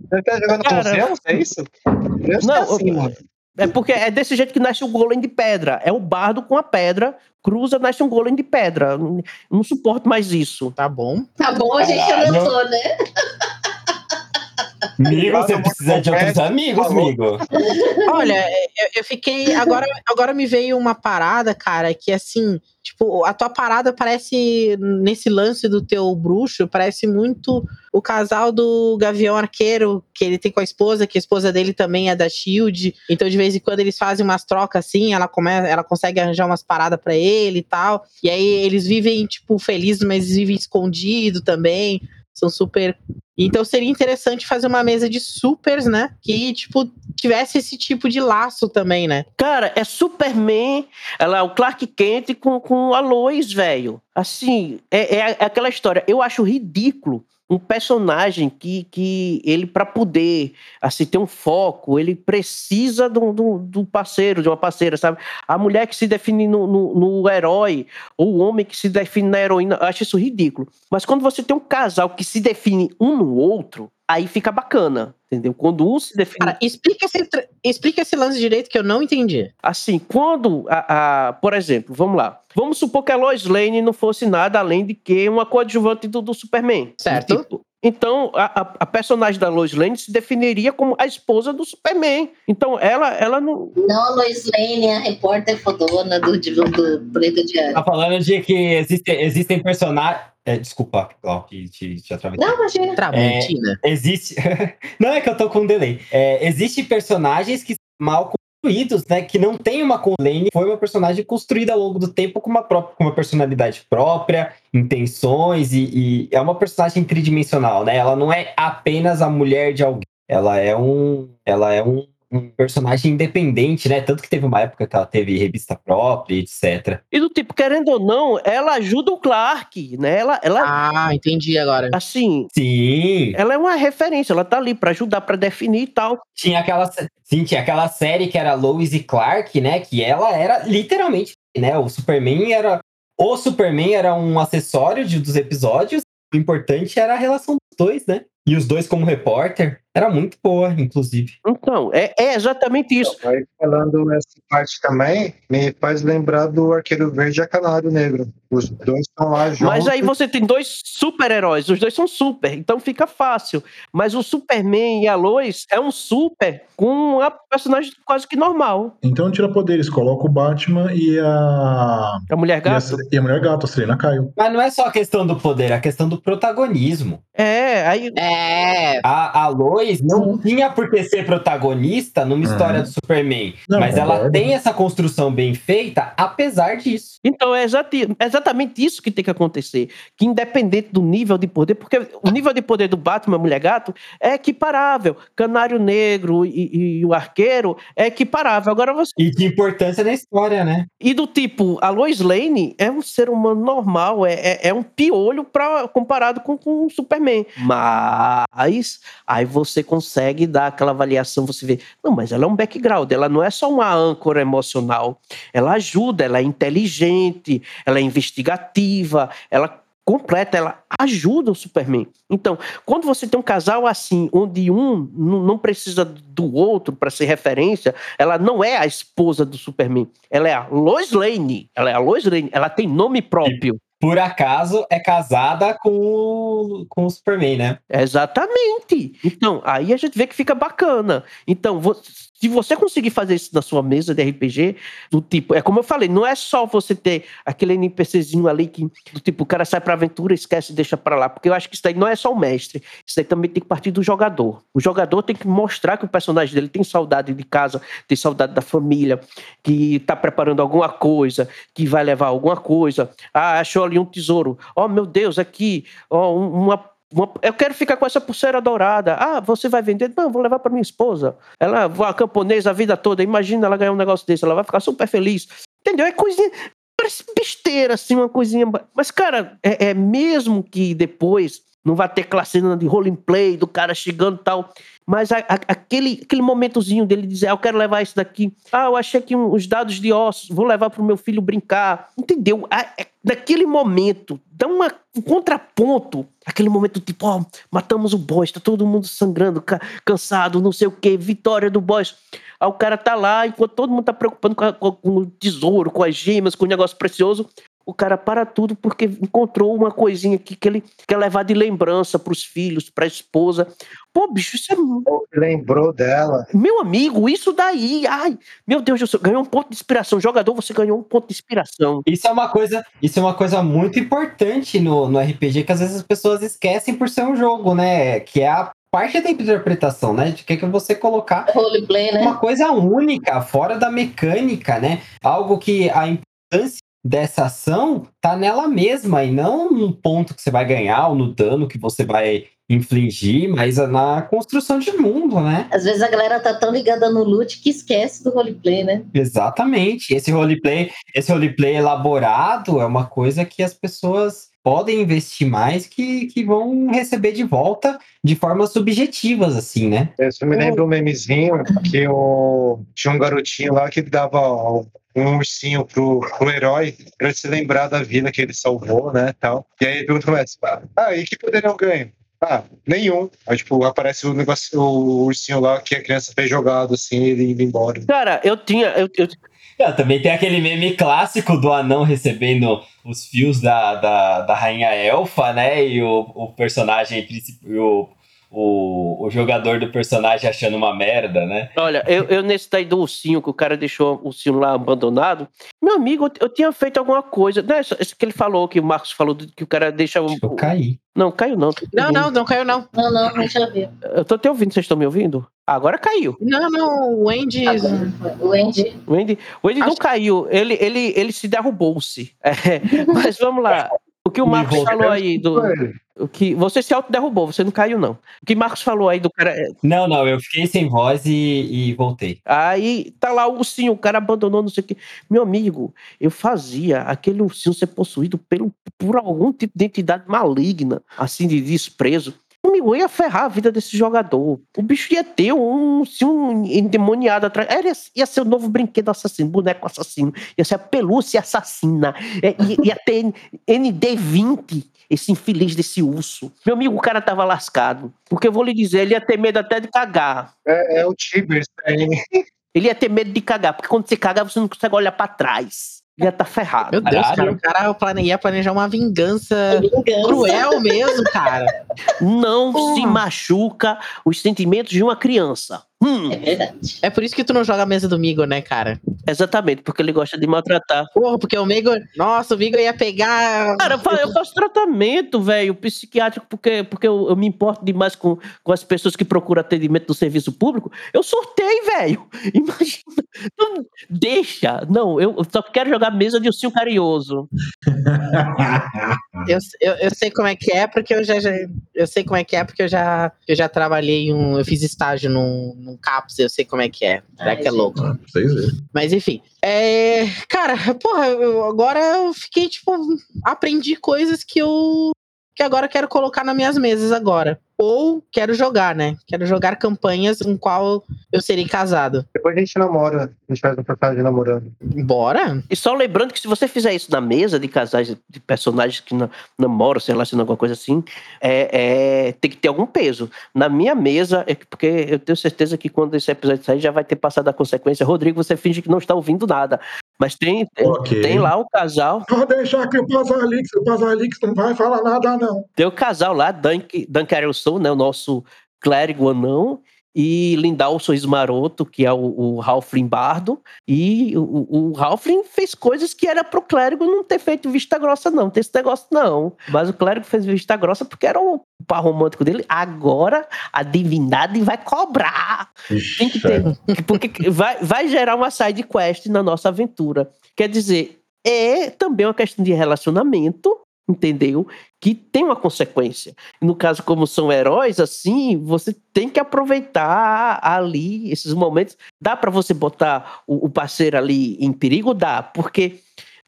Você tá jogando com Cara, Zeus, é isso? Zeus Não, é assim, mano. É porque é desse jeito que nasce o golem de pedra. É o bardo com a pedra, cruza, nasce um golem de pedra. Não, não suporto mais isso. Tá bom. Tá bom, a gente anotou, né? Amigo, você precisa de outros amigos, amigo. Olha, eu, eu fiquei. Agora, agora me veio uma parada, cara, que assim. Tipo, a tua parada parece. Nesse lance do teu bruxo, parece muito o casal do Gavião Arqueiro, que ele tem com a esposa, que a esposa dele também é da Shield. Então, de vez em quando, eles fazem umas trocas assim, ela, come, ela consegue arranjar umas paradas pra ele e tal. E aí eles vivem, tipo, felizes, mas vivem escondido também. São super. Então seria interessante fazer uma mesa de supers, né? Que, tipo, tivesse esse tipo de laço também, né? Cara, é Superman, ela, o Clark Kent com, com a Lois, velho. Assim, é, é aquela história. Eu acho ridículo um personagem que, que ele, para poder assim, ter um foco, ele precisa do, do, do parceiro, de uma parceira, sabe? A mulher que se define no, no, no herói, ou o homem que se define na heroína, eu acho isso ridículo. Mas quando você tem um casal que se define um no outro, aí fica bacana, entendeu? Quando um se define Cara, explica esse, explica esse lance direito que eu não entendi. Assim, quando, a, a- por exemplo, vamos lá. Vamos supor que a Lois Lane não fosse nada além de que uma coadjuvante do, do Superman. Certo. Tipo, Então, a, a- a personagem da Lois Lane se definiria como a esposa do Superman. Então, ela, ela não. Não a Lois Lane, a repórter fodona do, do, do Preto Diário. Tá falando de que existem, existem personagens. Desculpa, Clau, que te, te atravessei. Não, imagina. Tramontina. Existe. Não é que eu tô com um delay. É, Existem personagens que são mal construídos, né? Que não tem uma Lane. Foi uma personagem construída ao longo do tempo com uma, própria, com uma personalidade própria, intenções, e, e é uma personagem tridimensional, né? Ela não é apenas a mulher de alguém. Ela é um. Ela é um. Um personagem independente, né? Tanto que teve uma época que ela teve revista própria, etc. E do tipo, querendo ou não, ela ajuda o Clark, né? Ela, ela Ah, entendi agora. assim, Sim, ela é uma referência, ela tá ali pra ajudar, pra definir e tal. Tinha aquela, sim, tinha aquela série que era Lois e Clark, né? Que ela era literalmente, né? O Superman era. O Superman era um acessório de, dos episódios. O importante era a relação dos dois, né? E os dois como repórter. Era muito boa, inclusive. Então, é, é exatamente isso. Aí falando essa parte também, me faz lembrar do Arqueiro Verde e a Canário Negro. Os dois estão lá juntos. Mas aí você tem dois super-heróis, os dois são super, então fica fácil. Mas o Superman e a Lois é um super com uma personagem quase que normal. Então tira poderes, coloca o Batman e a. A Mulher E a, Gato. e a mulher gato, a Serena Caio. Mas não é só a questão do poder, é a questão do protagonismo. É, aí. É. A, a Lois não tinha por que ser protagonista numa Uhum. história do Superman. Não, mas ela concordo. tem essa construção bem feita, apesar disso. Então é é exatamente isso que tem que acontecer. Que independente do nível de poder, porque o nível de poder do Batman Mulher Gato é equiparável. Canário Negro e, e o Arqueiro é equiparável. Agora você. E de importância na história, né? E do tipo, a Lois Lane é um ser humano normal, é, é, é um piolho pra, comparado com, com o Superman. Mas aí você consegue dar aquela avaliação, você vê, não, mas ela é um background, ela não é só uma âncora emocional. Ela ajuda, ela é inteligente, ela é investigativa, ela completa, ela ajuda o Superman. Então, quando você tem um casal assim, onde um não precisa do outro para ser referência, ela não é a esposa do Superman, ela é a Lois Lane, ela é a Lois Lane, ela tem nome próprio. Por acaso é casada com com o Superman, né? Exatamente. Então, aí a gente vê que fica bacana. Então, se você conseguir fazer isso na sua mesa de RPG, do tipo, é como eu falei, não é só você ter aquele NPCzinho ali que, do tipo, o cara sai pra aventura, esquece e deixa pra lá. Porque eu acho que isso daí não é só o mestre. Isso daí também tem que partir do jogador. O jogador tem que mostrar que o personagem dele tem saudade de casa, tem saudade da família, que tá preparando alguma coisa, que vai levar alguma coisa. Ah, achou ali um tesouro. Oh, meu Deus, aqui, ó, um- uma uma- eu quero ficar com essa pulseira dourada. Ah, você vai vender? Não, vou levar para minha esposa. Ela é camponesa a vida toda. Imagina ela ganhar um negócio desse. Ela vai ficar super feliz. Entendeu? É coisinha. Parece besteira, assim, uma coisinha. Mas, cara, é, é mesmo que depois não vai ter aquela cena de roleplay do cara chegando e tal. Mas a- a- aquele, aquele momentozinho dele dizer, ah, eu quero levar isso daqui. Ah, eu achei aqui uns dados de ossos, vou levar pro meu filho brincar. Entendeu? A- naquele momento, dá uma, um contraponto. Aquele momento tipo, ó, matamos o boss, tá todo mundo sangrando, ca- cansado, não sei o quê, vitória do boss. Aí o cara tá lá, enquanto todo mundo tá preocupando com, a- com o tesouro, com as gemas, com o negócio precioso, o cara para tudo porque encontrou uma coisinha aqui que ele quer levar de lembrança pros filhos, pra esposa. Pô, bicho, isso é. Lembrou dela. Meu amigo, isso daí, ai, meu Deus do céu, ganhou um ponto de inspiração. Jogador, você ganhou um ponto de inspiração. Isso é uma coisa, isso é uma coisa muito importante no, no RPG que às vezes as pessoas esquecem por ser um jogo, né? Que é a parte da interpretação, né? De que é que você colocar Roleplay, né? uma coisa única, fora da mecânica, né? Algo que a importância dessa ação tá nela mesma e não num ponto que você vai ganhar ou no dano que você vai infligir, mas na construção de mundo, né? Às vezes a galera tá tão ligada no loot que esquece do roleplay, né? Exatamente. Esse roleplay, esse roleplay elaborado é uma coisa que as pessoas podem investir mais que, que vão receber de volta de formas subjetivas, assim, né? Isso me lembra um memezinho que o... tinha um garotinho lá que dava um ursinho pro, pro herói pra ele se lembrar da vida que ele salvou, né, tal. E aí ele pergunta começa, ah, e que poder eu ganho? Ah, nenhum. Aí, tipo, aparece o negócio, o ursinho lá que a criança fez jogado, assim, ele indo embora. Cara, eu tinha. Eu, eu- também tem aquele meme clássico do anão recebendo os fios da, da, da rainha elfa, né? E o, o personagem principal. O, o, o jogador do personagem achando uma merda, né? olha, eu, eu nesse daí do ursinho, que o cara deixou o ursinho lá abandonado. Meu amigo, eu, eu tinha feito alguma coisa. Não, isso, isso que ele falou, que o Marcos falou, que o cara deixa. o- Eu caí. Não, caiu não. Não, não, não caiu, não. Não, não, não já vi. Eu tô te ouvindo, vocês estão me ouvindo? Agora caiu. Não, não, o Andy. O Andy. O Andy, o Andy não caiu, ele, ele, ele se derrubou-se. É, mas vamos lá. O que o Marcos falou aí do. O que, você se autoderrubou, você não caiu, não. O que Marcos falou aí do cara. é, Não, não, eu fiquei sem voz e, e voltei. Aí tá lá o ursinho, o cara abandonou, não sei o quê. Meu amigo, eu fazia aquele ursinho ser possuído pelo, por algum tipo de entidade maligna, assim, de desprezo. Amigo, eu ia ferrar a vida desse jogador. O bicho ia ter um ursinho endemoniado atrás. Era, ia ser o novo brinquedo assassino, boneco assassino. Ia ser a pelúcia assassina. Ia, ia ter ND20, esse infeliz desse urso. Meu amigo, o cara tava lascado. Porque eu vou lhe dizer, ele ia ter medo até de cagar. É, é o Tibers, hein? Ele ia ter medo de cagar, porque quando você cagar, você não consegue olhar pra trás. Ia estar ferrado. Meu Deus, cara, o cara plane- ia planejar uma vingança Vingança. cruel mesmo, cara. Não se machuca os sentimentos de uma criança. Hum, É verdade. É por isso que tu não joga a mesa do Migo, né, cara? exatamente, porque ele gosta de maltratar. Porra, porque o Migo. Nossa, o Migo ia pegar. Cara, eu fa- eu faço tratamento, velho, psiquiátrico, porque, porque eu, eu me importo demais com, com as pessoas que procuram atendimento do serviço público. Eu sortei, velho. Imagina. Não, deixa. Não, eu só quero jogar mesa de ursinho carinhoso. Eu, eu, eu sei como é que é, porque eu já, já- eu sei como é que é, porque eu já, eu já trabalhei um. Eu fiz estágio num, num CAPS, eu sei como é que é. Será Ai, que é louco? Vocês verem. Mas enfim. É, cara, porra, eu- agora eu fiquei, tipo, aprendi coisas que eu. que agora eu quero colocar nas minhas mesas agora. Ou quero jogar, né? Quero jogar campanhas em qual eu serei casado. Depois a gente namora. A gente faz um personagem namorando. Bora? E só lembrando que se você fizer isso na mesa de casais, de personagens que na- namoram, se relacionam, alguma coisa assim, é, é- tem que ter algum peso. Na minha mesa, é que- porque eu tenho certeza que quando esse episódio sair já vai ter passado a consequência. Rodrigo, você finge que não está ouvindo nada. Mas tem, tem, Ok. tem lá o casal, Pode deixar que o Pazalix, o Pazalix não vai falar nada, não. tem o casal lá, Dunk, Dunk Né, o nosso clérigo anão, e Lindau, o sorriso maroto, que é o, o Halfling bardo. E o, o, Halfling fez coisas que era pro clérigo não ter feito vista grossa, não. Tem esse negócio, não. Mas o clérigo fez vista grossa porque era o par romântico dele. Agora a divindade vai cobrar. Tem que ter. Porque vai, vai gerar uma side quest na nossa aventura. Quer dizer, é também uma questão de relacionamento, entendeu? Que tem uma consequência. No caso, como são heróis, assim, você tem que aproveitar ali esses momentos. Dá pra você botar o, o parceiro ali em perigo? Dá, porque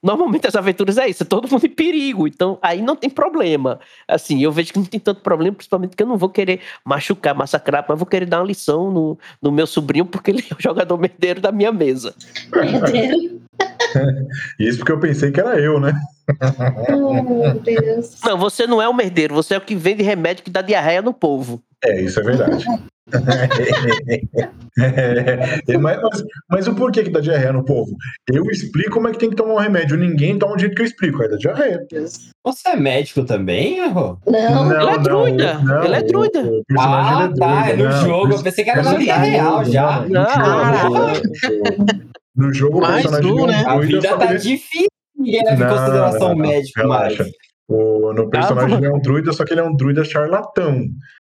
normalmente as aventuras é isso, é todo mundo em perigo. Então aí não tem problema. Assim, eu vejo que não tem tanto problema, principalmente que eu não vou querer machucar, massacrar, mas vou querer dar uma lição no, no meu sobrinho, porque ele é o jogador merdeiro da minha mesa. Isso porque eu pensei que era eu, né? Oh, meu Deus. Não, você não é o merdeiro, você é o que vende remédio que dá diarreia no povo. É, isso é verdade. É, mas, mas, mas o porquê que dá diarreia no povo? Eu explico como é que tem que tomar um remédio. Ninguém toma do jeito que eu explico, aí dá diarreia. Você é médico também? Não, Ele é druida, ele é druida. O, o Ah, ele é tá, é druida, no não, jogo. Eu o pensei que era na personagem vida é real druida, já. não, Não, no jogo, no jogo o Mais personagem um, ele é né? um A druida, vida tá difícil. Ninguém leva em Não, consideração não, o não, médico mais. O, no personagem ele é um druida, só que ele é um druida charlatão.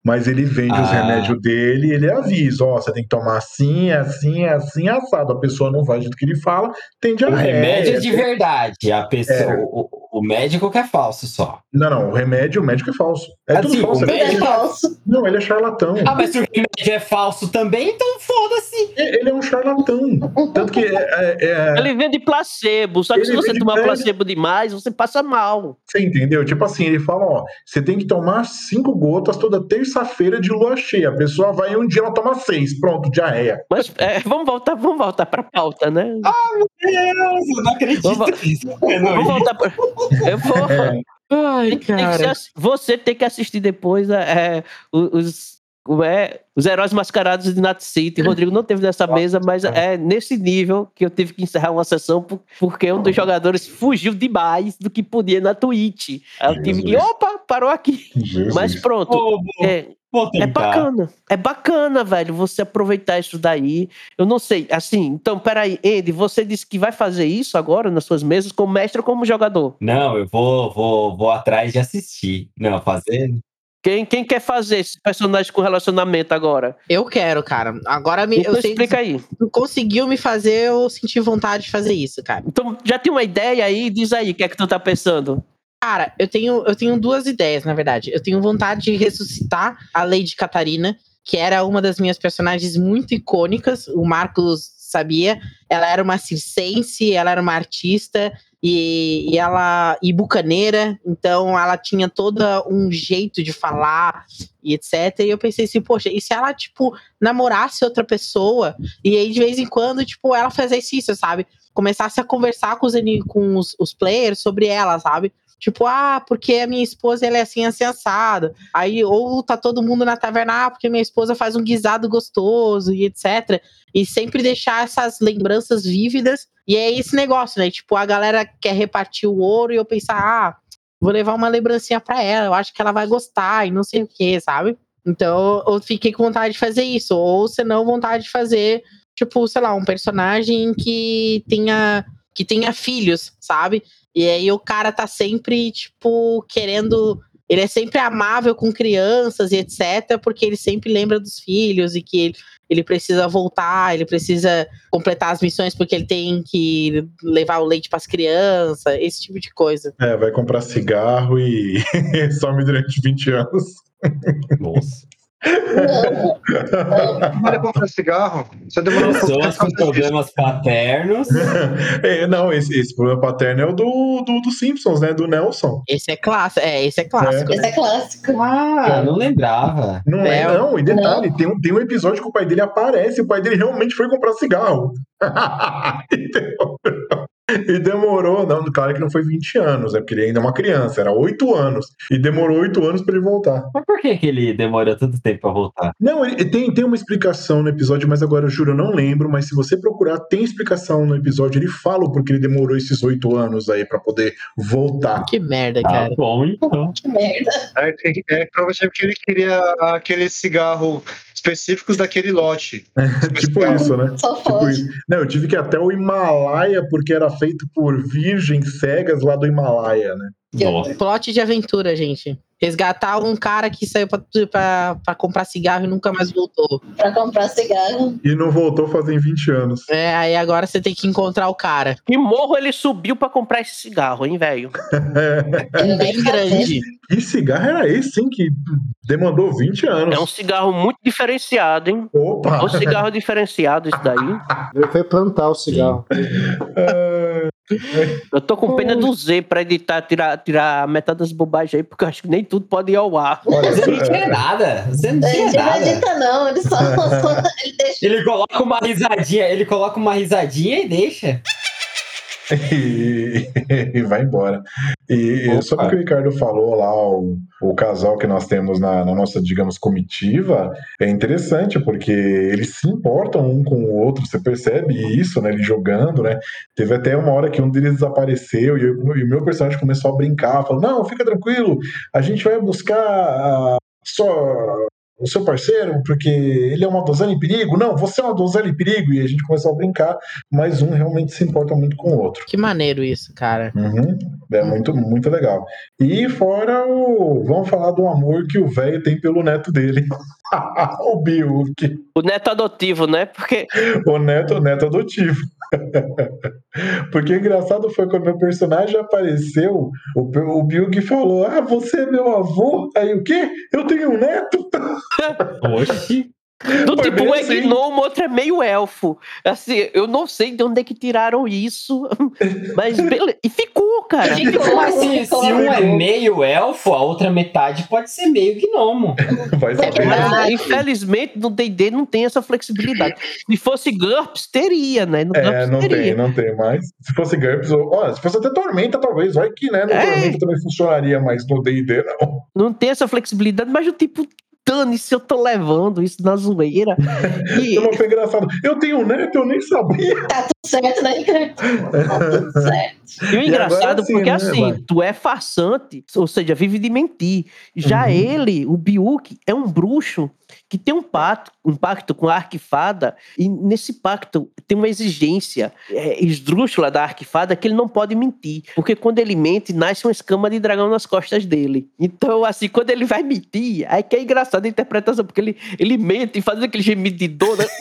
Mas ele vende os Ah. remédios dele e ele avisa: ó, você tem que tomar assim, assim, assim, assado. A pessoa não vai do que ele fala, tem O diarreia. remédio é de verdade. A pessoa, É. o, o médico que é falso só. Não, não, o remédio, o médico é falso. É Assim, tudo falso. o é- tudo é médico- falso. Não, ele é charlatão. Ah, mas se o remédio é falso também, então foda-se. Ele é um charlatão. Tanto que é, é- é- Ele vende placebo, só que Ele se você tomar placebo demais, você passa mal. Você entendeu? Tipo assim, ele fala, ó, você tem que tomar cinco gotas toda terça-feira de lua cheia. A pessoa vai e um dia ela toma seis. Pronto, diarreia. Mas é, vamos voltar, vamos voltar pra pauta, né? Deus, eu não acredito Vamos- nisso. Vamos voltar pra... Eu vou... É. Ai, Tem ser cara. ass- você tem que assistir depois é, os, como é, os heróis mascarados de Nat City. Rodrigo não teve nessa mesa, mas é nesse nível que eu tive que encerrar uma sessão por- porque um dos jogadores fugiu demais do que podia na Twitch. Aí eu tive que, opa, parou aqui. Jesus. Mas pronto. É, é bacana. É bacana, velho, você aproveitar isso daí. Eu não sei, assim, então, peraí, Andy, você disse que vai fazer isso agora nas suas mesas, como mestre ou como jogador? Não, eu vou, vou, vou atrás de assistir. Não, fazer. Quem, quem quer fazer esse personagem com relacionamento agora? Eu quero, cara. Agora me, Então eu sei explica aí. tu conseguiu me fazer eu sentir vontade de fazer isso, cara. Então, já tem uma ideia aí? Diz aí, o que é que tu tá pensando? Cara, eu tenho, eu tenho duas ideias, na verdade. Eu tenho vontade de ressuscitar a Lady Catarina, que era uma das minhas personagens muito icônicas. O Marcos sabia. Ela era uma circense, ela era uma artista e, e ela e bucaneira, então ela tinha todo um jeito de falar e etc. E eu pensei assim, poxa, e se ela tipo namorasse outra pessoa e aí de vez em quando tipo ela fizesse isso, sabe? Começasse a conversar com os, com os, os players sobre ela, sabe? Tipo, ah, porque a minha esposa ela é assim, assado. Aí, ou tá todo mundo na taverna, ah, porque minha esposa faz um guisado gostoso e etc. E sempre deixar essas lembranças vívidas. E é esse negócio, né? Tipo, a galera quer repartir o ouro e eu pensar, ah, vou levar uma lembrancinha pra ela, eu acho que ela vai gostar e não sei o que, sabe? Então, eu fiquei com vontade de fazer isso. Ou, se não, vontade de fazer, tipo, sei lá, um personagem que tenha, que tenha filhos, sabe? E aí o cara tá sempre, tipo, querendo. Ele é sempre amável com crianças e etc., porque ele sempre lembra dos filhos e que ele, ele precisa voltar, ele precisa completar as missões porque ele tem que levar o leite para as crianças, esse tipo de coisa. É, vai comprar cigarro e some durante 20 anos. Nossa. Olha comprar cigarro. Você demorou Pessoas com problemas paternos. É, não, esse, esse problema paterno é o do, do, do Simpsons, né? Do Nelson. Esse é clássico, é, esse é clássico. Esse é clássico. Ah, eu não lembrava. Não é, É, não. E detalhe, Tem, um, tem um episódio que o pai dele aparece, o pai dele realmente foi comprar cigarro. e. E demorou, não, claro que não foi 20 anos, é porque ele ainda é uma criança, era 8 anos. E demorou 8 anos pra ele voltar. Mas por que, que ele demora tanto tempo pra voltar? Não, ele, tem, tem uma explicação no episódio, mas agora eu juro, eu não lembro. Mas se você procurar, tem explicação no episódio. Ele fala o porquê ele demorou esses 8 anos aí pra poder voltar. Que merda, Ah, cara. bom, então. Que merda. É, é provavelmente que ele queria aquele cigarro específicos daquele lote. tipo isso, né? Só Tipo pode. isso. Não, eu tive que ir até o Himalaia, porque era feito por virgens cegas lá do Himalaia, né? Nossa. Plot de aventura, gente. Resgatar um cara que saiu pra, pra, pra comprar cigarro e nunca mais voltou. Pra comprar cigarro. E não voltou fazem 20 anos. É, aí agora você tem que encontrar o cara. Que morro ele subiu pra comprar esse cigarro, hein, velho? Ele Bem grande. Que cigarro era esse, hein? Que demandou 20 anos. É um cigarro muito diferenciado, hein? Opa! É um cigarro diferenciado isso daí. Ele foi plantar o cigarro. Eu tô com pena do Z pra editar, tirar, tirar metade das bobagens aí, porque eu acho que nem tudo pode ir ao ar. Olha, Você não é, tinha nada. Você não Ele tinha não nada. edita, não. Ele só. só ele deixa. Ele coloca uma risadinha, ele coloca uma risadinha e deixa. E, e vai embora. E Opa. sobre o que o Ricardo falou lá, o, o casal que nós temos na, na nossa, digamos, comitiva, é interessante, porque eles se importam um com o outro, você percebe isso, né? Ele jogando, né? Teve até uma hora que um deles desapareceu e, eu- e o meu personagem começou a brincar, falou: Não, fica tranquilo, a gente vai buscar ah, só. O seu parceiro, porque ele é uma dozana em perigo? Não, você é uma dozana em perigo. E a gente começou a brincar, mas um realmente se importa muito com o outro. Que maneiro isso, cara. Uhum. É muito, muito legal. E fora o. Vamos falar do amor que o velho tem pelo neto dele. o Bill, O neto adotivo, né? Porque o neto, o neto adotivo. Porque o engraçado foi quando meu personagem apareceu, o, o que falou: Ah, você é meu avô? Aí o quê? Eu tenho um neto? Oxi. do Foi tipo, um é assim. gnomo, outro é meio elfo. Assim, eu não sei de onde é que tiraram isso, mas beleza. E ficou, cara. Ficou. Mas se, se um é meio elfo, a outra metade pode ser meio gnomo. Vai saber. né? Mas, infelizmente, no D&D não tem essa flexibilidade. Se fosse GURPS, teria, né? No É, GURPS não teria. tem, não tem mais. Se fosse GURPS, ou, ó, se fosse até Tormenta, talvez, vai que, né? No É. Tormenta também funcionaria, mas no D&D não. Não tem essa flexibilidade, mas o tipo, dane-se, eu tô levando isso na zoeira. E, Então foi engraçado. Eu tenho um neto, eu nem sabia. Tá tudo certo, né, Ricardo? Tá tudo certo. E o E engraçado, agora sim, porque né, assim, vai. tu é farsante, ou seja, vive de mentir. Já Uhum. ele, o Biuk, é um bruxo que tem um pacto, um pacto com a arquifada, e nesse pacto tem uma exigência é, esdrúxula da arquifada que ele não pode mentir. Porque quando ele mente, nasce uma escama de dragão nas costas dele. Então, assim, quando ele vai mentir, aí que é engraçado a interpretação, porque ele, ele mente e faz aquele gemido de dor, né?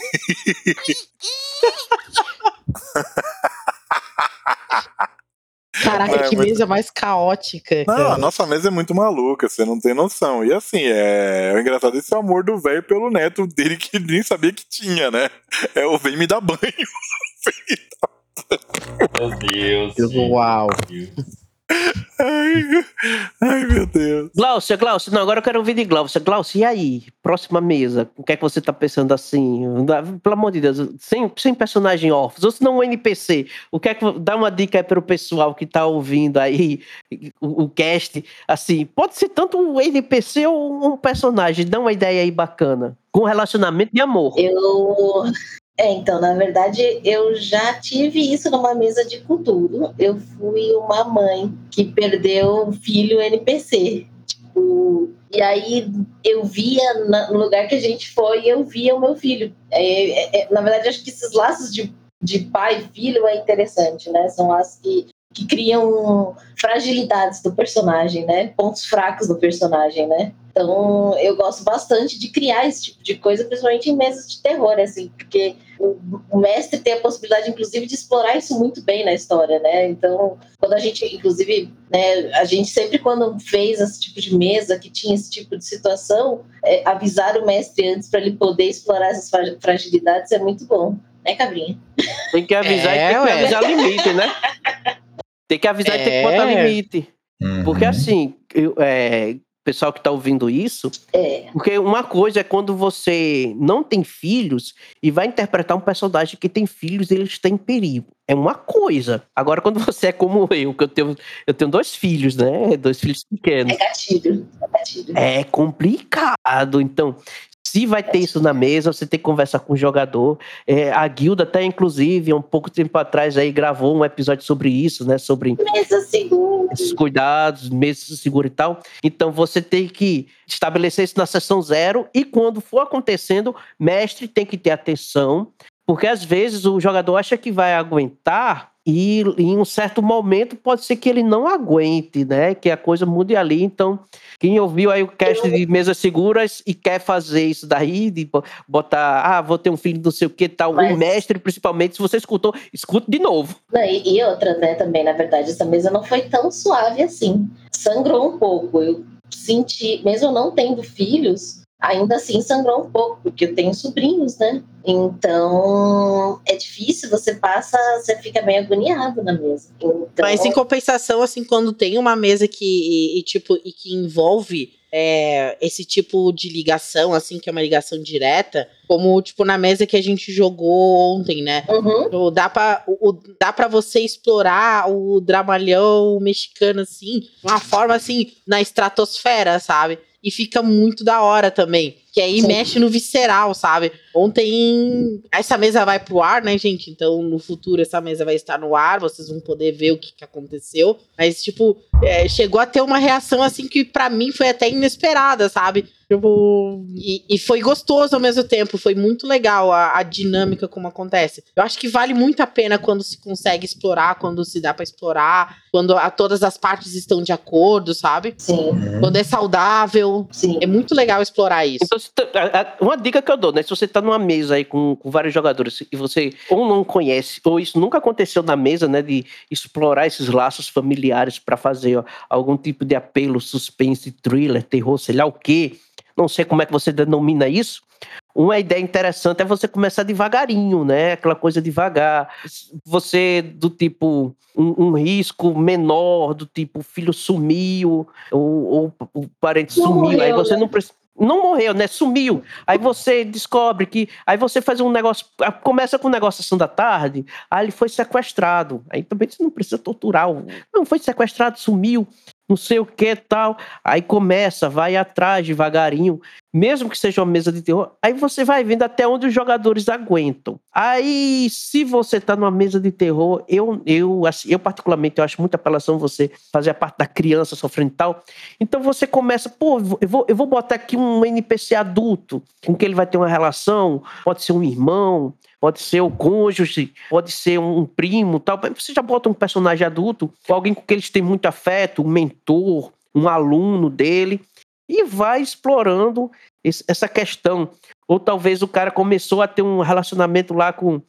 Caraca, É, que muito- mesa mais caótica. Não, cara. a nossa mesa é muito maluca, você não tem noção. E assim, é, o engraçado é esse amor do velho pelo neto dele que nem sabia que tinha, né? É o vem me dar banho. Meu Deus. Uau. gente. Ai, ai, meu Deus. Glaucia, Glaucia, não, agora eu quero ouvir de Glaucia. Glaucia, e aí? Próxima mesa, o que é que você tá pensando assim? Pelo amor de Deus, sem, sem personagem off, ou se não um NPC, o que é que dá uma dica aí pro pessoal que tá ouvindo aí o, o cast, assim, pode ser tanto um NPC ou um personagem, dá uma ideia aí bacana, com relacionamento de amor. Eu. É, então, na verdade, eu já tive isso numa mesa de cultura. Eu fui uma mãe que perdeu um filho NPC. Tipo, e aí eu via no lugar que a gente foi, eu via o meu filho. É, é, é, na verdade, acho que esses laços de, de pai e filho é interessante, né? São laços que, que criam fragilidades do personagem, né? Pontos fracos do personagem, né? Então, eu gosto bastante de criar esse tipo de coisa, principalmente em mesas de terror, assim, porque o, mestre tem a possibilidade, inclusive, de explorar isso muito bem na história, né? Então, quando a gente, inclusive, né, a gente sempre quando fez esse tipo de mesa que tinha esse tipo de situação, é, avisar o mestre antes para ele poder explorar essas fra- fragilidades é muito bom, né, Cabrinha? Tem que avisar É, e tem que ué. avisar limite, né? Tem que avisar e tem que botar É. limite. Porque Uhum. assim, eu, é, pessoal que tá ouvindo isso, É, porque uma coisa é quando você não tem filhos e vai interpretar um personagem que tem filhos e ele está em perigo. É uma coisa. Agora, quando você é como eu, que eu tenho, eu tenho dois filhos, né? Dois filhos pequenos. é gatilho, é gatilho. É complicado. Então, se vai ter isso na mesa, você tem que conversar com o jogador. É, a guilda até, inclusive, há um pouco tempo atrás aí gravou um episódio sobre isso, né? Sobre Mesa segura. esses cuidados, meses de seguro e tal. Então você tem que estabelecer isso na sessão zero e quando for acontecendo, mestre tem que ter atenção, porque às vezes o jogador acha que vai aguentar e em um certo momento pode ser que ele não aguente, né? Que a coisa mude ali. Então, quem ouviu aí o cast de mesas seguras e quer fazer isso daí, de bo- botar, ah, vou ter um filho não sei o que tal, o Mas- mestre, principalmente, se você escutou, escute de novo. Não, e, e outra, né, também, na verdade, essa mesa não foi tão suave assim. Sangrou um pouco. Eu senti, mesmo não tendo filhos, ainda assim sangrou um pouco, porque eu tenho sobrinhos, né? Então é difícil, você passa, você fica meio agoniado na mesa. Então, Mas em compensação, assim, quando tem uma mesa que, e, e, tipo, e que envolve é, esse tipo de ligação, assim, que é uma ligação direta, como, tipo, na mesa que a gente jogou ontem, né? Uhum. Tipo, Dá pra, o- dá pra você explorar o dramalhão mexicano, assim, de uma forma, assim, na estratosfera, sabe? E fica muito da hora também. Que aí Sim. mexe no visceral, sabe? Ontem. Essa mesa vai pro ar, né, gente? Então, no futuro, essa mesa vai estar no ar. Vocês vão poder ver o que, que aconteceu. Mas, tipo, é, chegou a ter uma reação, assim, que pra mim foi até inesperada, sabe? Tipo, e, e foi gostoso ao mesmo tempo. Foi muito legal a, a dinâmica como acontece. Eu acho que vale muito a pena quando se consegue explorar, quando se dá pra explorar, quando a, todas as partes estão de acordo, sabe? Sim, Quando é saudável. sim. É muito legal explorar isso. Então, se a- a- uma dica que eu dou, né? Se você tá numa mesa aí com, com vários jogadores e você ou não conhece, ou isso nunca aconteceu na mesa, né? De explorar esses laços familiares para fazer ó, algum tipo de apelo, suspense, thriller, terror, sei lá o quê. Não sei como é que você denomina isso. Uma ideia interessante é você começar devagarinho, né? Aquela coisa devagar. Você, do tipo, um, um risco menor, do tipo, o filho sumiu, ou, ou o parente Não sumiu. aí morreu, você né? não precisa. Não morreu, né? Sumiu. Aí você descobre que. Aí você faz um negócio. ah, Começa com um negócio sessão da tarde. Aí ele foi sequestrado. Aí também você não precisa torturar. Não, foi sequestrado, sumiu. Não sei o que tal. Aí começa, vai atrás devagarinho. Mesmo que seja uma mesa de terror. Aí você vai vendo até onde os jogadores aguentam. Aí, se você tá numa mesa de terror, eu, eu, assim, eu particularmente, eu acho muita apelação você fazer a parte da criança sofrendo e tal. Então você começa, pô, eu vou, eu vou botar aqui um NPC adulto com que ele vai ter uma relação, pode ser um irmão, pode ser o cônjuge, pode ser um primo tal. Você já bota um personagem adulto, alguém com que eles têm muito afeto, um mentor, um aluno dele, e vai explorando essa questão. Ou talvez o cara começou a ter um relacionamento lá com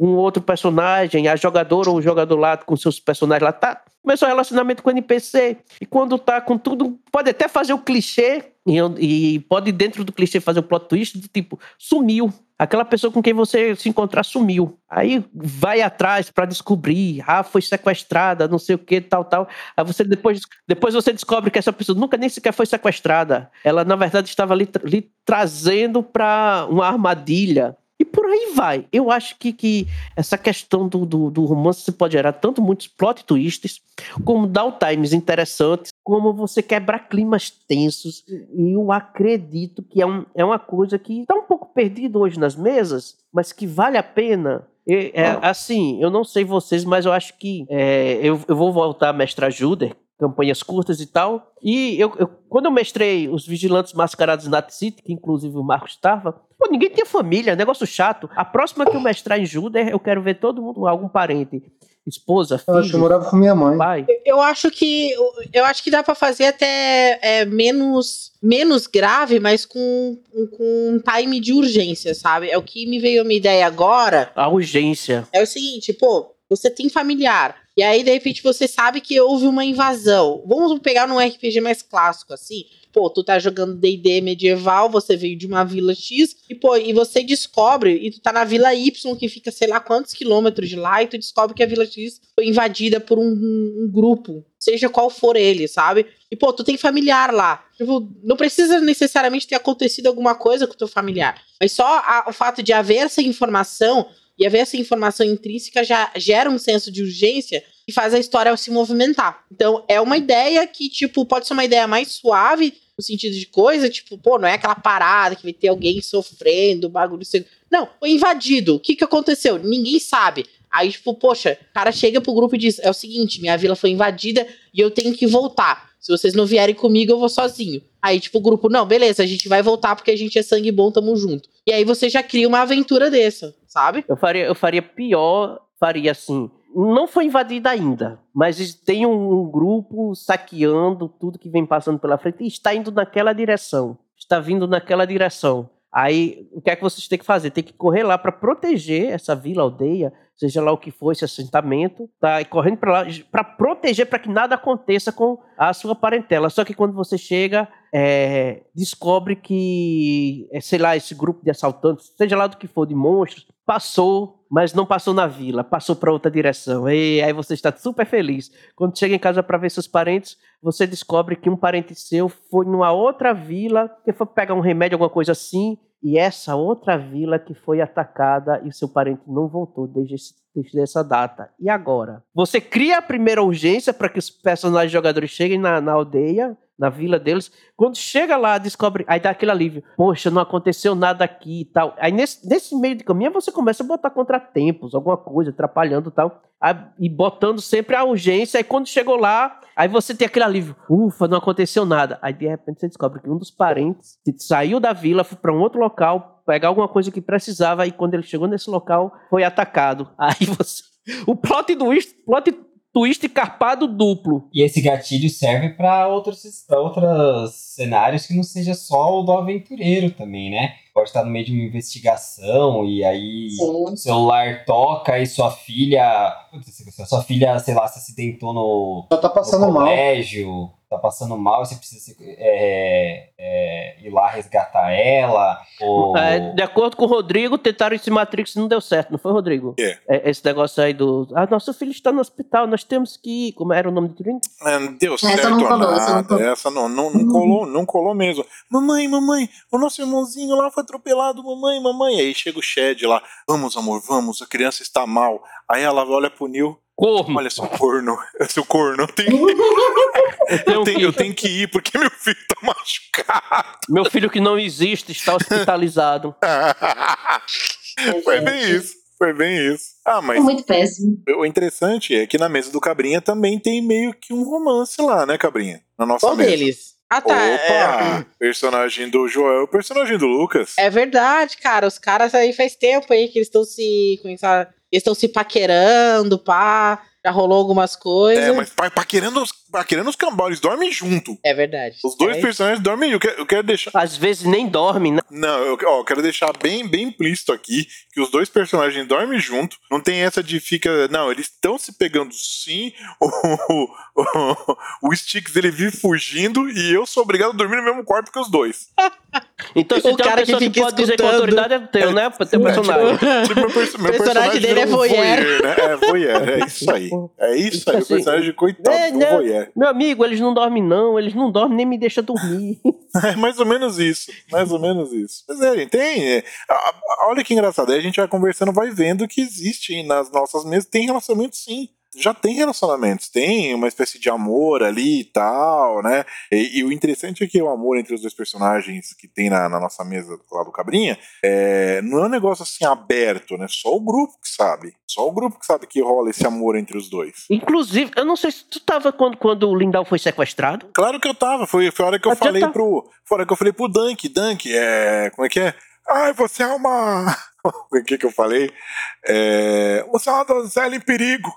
com outro personagem, a jogadora ou o jogador lá com seus personagens lá, tá? Começou o relacionamento com o NPC. E quando tá com tudo, pode até fazer o clichê, e, e pode dentro do clichê fazer o plot twist do tipo, sumiu. Aquela pessoa com quem você se encontrar sumiu. Aí vai atrás para descobrir, ah, foi sequestrada, não sei o que, tal, tal. Aí você depois, depois você descobre que essa pessoa nunca nem sequer foi sequestrada. Ela, na verdade, estava ali, ali trazendo para uma armadilha. E por aí vai. Eu acho que, que essa questão do, do, do romance pode gerar tanto muitos plot twists, como downtimes interessantes, como você quebrar climas tensos. E eu acredito que é, um, é uma coisa que está um pouco perdido hoje nas mesas, mas que vale a pena. É, assim, eu não sei vocês, mas eu acho que é, eu, eu vou voltar a mestrar Juder, campanhas curtas e tal. E eu, eu, quando eu mestrei os Vigilantes Mascarados na City, que inclusive o Marcos estava, pô, ninguém tinha família, negócio chato. A próxima que eu mestrar em Juder, eu quero ver todo mundo, algum parente. Esposa, filho, Eu acho que eu morava com minha mãe. pai. Eu acho que eu acho que dá pra fazer até é, menos menos grave, mas com, com um time de urgência, sabe? É o que me veio uma ideia agora. A urgência. É o seguinte, pô, você tem familiar. E aí, de repente, você sabe que houve uma invasão. Vamos pegar num RPG mais clássico, assim. Pô, tu tá jogando D&D medieval, você veio de uma vila X, e pô, e você descobre, e tu tá na vila Y, que fica sei lá quantos quilômetros de lá, e tu descobre que a vila X foi invadida por um, um grupo, seja qual for ele, sabe? E pô, tu tem familiar lá. Tipo, não precisa necessariamente ter acontecido alguma coisa com o teu familiar, mas só a- o fato de haver essa informação e haver essa informação intrínseca já gera um senso de urgência e faz a história se movimentar. Então, é uma ideia que, tipo, pode ser uma ideia mais suave, no sentido de coisa, tipo, pô, não é aquela parada que vai ter alguém sofrendo, bagulho. Não, foi invadido. O que que aconteceu? Ninguém sabe. Aí, tipo, poxa, o cara chega pro grupo e diz: é o seguinte, minha vila foi invadida e eu tenho que voltar. Se vocês não vierem comigo, eu vou sozinho. Aí, tipo, o grupo, não, beleza, a gente vai voltar porque a gente é sangue bom, tamo junto. E aí você já cria uma aventura dessa, sabe? Eu faria, eu faria pior, faria assim. Não foi invadida ainda, mas tem um, um grupo saqueando tudo que vem passando pela frente e está indo naquela direção. Está vindo naquela direção. Aí, o que é que vocês têm que fazer? Tem que correr lá para proteger essa vila, aldeia, seja lá o que for esse assentamento, tá? E correndo para lá para proteger para que nada aconteça com a sua parentela. Só que quando você chega, é, descobre que, é, sei lá, esse grupo de assaltantes, seja lá do que for, de monstros, passou, mas não passou na vila, passou para outra direção. E aí você está super feliz. Quando chega em casa para ver seus parentes, você descobre que um parente seu foi numa outra vila, que foi pegar um remédio, alguma coisa assim, e essa outra vila que foi atacada e seu parente não voltou desde, esse- desde essa data. E agora? Você cria a primeira urgência para que os personagens jogadores cheguem na, na aldeia, na vila deles. Quando chega lá, descobre. Aí dá aquele alívio. Poxa, não aconteceu nada aqui e tal. Aí nesse, nesse meio de caminho você começa a botar contratempos, alguma coisa, atrapalhando e tal. Aí- E botando sempre a urgência. Aí quando chegou lá, aí você tem aquele alívio. Ufa, não aconteceu nada. Aí de repente você descobre que um dos parentes saiu da vila, foi para um outro local, pegar alguma coisa que precisava. E quando ele chegou nesse local, foi atacado. Aí você. O plot twist, plot twist carpado duplo. E esse gatilho serve pra outros, outros cenários que não seja só o do aventureiro também, né? Pode estar no meio de uma investigação e aí Sim. o celular toca e sua filha. Sua filha, sei lá, se acidentou no, Só tá passando no mal. Tá passando mal, você precisa se- é, é, ir lá resgatar ela. Ou... É, de acordo com o Rodrigo, tentaram esse Matrix e não deu certo, não foi, Rodrigo? É. É, esse negócio aí do. Ah, nosso filho está no hospital, nós temos que ir. Como era o nome do trio? É, Não deu Essa certo não colou, essa não colou. Essa não, não, não colou, não colou mesmo. Mamãe, mamãe, o nosso irmãozinho lá foi atropelado, mamãe, mamãe. Aí chega o Shed lá. Vamos, amor, vamos, a criança está mal. Aí ela olha pro Neil. Corno. Olha, seu corno, seu corno, eu tenho, Tem eu tenho, que- eu tenho que ir porque meu filho tá machucado. Meu filho que não existe está hospitalizado. Foi bem isso, foi bem isso. Ah, mas É muito péssimo. o interessante é que na mesa do Cabrinha também tem meio que um romance lá, né, Cabrinha? Na nossa Qual mesa. deles? Ah, tá. é- Opa! Personagem do Joel, personagem do Lucas. É verdade, cara. Os caras aí faz tempo aí que eles estão se. começaram- Eles estão se paquerando, pá. Já rolou algumas coisas. É, mas pa- paquerando Aquele nos cambal, eles dormem junto. É verdade. Os dois É. personagens dormem junto. Eu quero- Eu quero deixar. Às vezes nem dorme, né? Não, eu ó, eu quero deixar bem, bem implícito aqui que os dois personagens dormem junto. Não tem essa de fica. Não, eles estão se pegando sim. O, o, o Sticks ele vive fugindo e eu sou obrigado a dormir no mesmo quarto que os dois. Então se O tem uma cara que pessoa que, pode dizer que a autoridade é teu, né? Pra teu É, personagem. Tipo, meu, perso- meu O personagem dele é um voyeur. né? É voyeur, é isso aí. É isso Tipo aí. assim, o personagem, coitado, é, é, um né? voyeur. Meu amigo, eles não dormem não, eles não dormem nem me deixam dormir. É mais ou menos isso. Mais ou menos isso. Mas é, gente, tem. é, olha que engraçado. Aí a gente vai conversando, vai vendo que existe nas nossas mesas. Tem relacionamento sim. Já tem relacionamentos, tem uma espécie de amor ali e tal, né? E, e o interessante é que o amor entre os dois personagens que tem na, na nossa mesa lá do Cabrinha é, não é um negócio assim aberto, né? Só o grupo que sabe. Só o grupo que sabe que rola esse amor entre os dois. Inclusive, eu não sei se tu tava quando, quando o Lindau foi sequestrado. Claro que eu tava. Foi, foi a hora que eu falei tá. pro. Foi a hora que eu falei pro Dunk. Dunk, é. Como é que é? Ai, você é uma. O que que eu falei? É, você é uma donzela em perigo.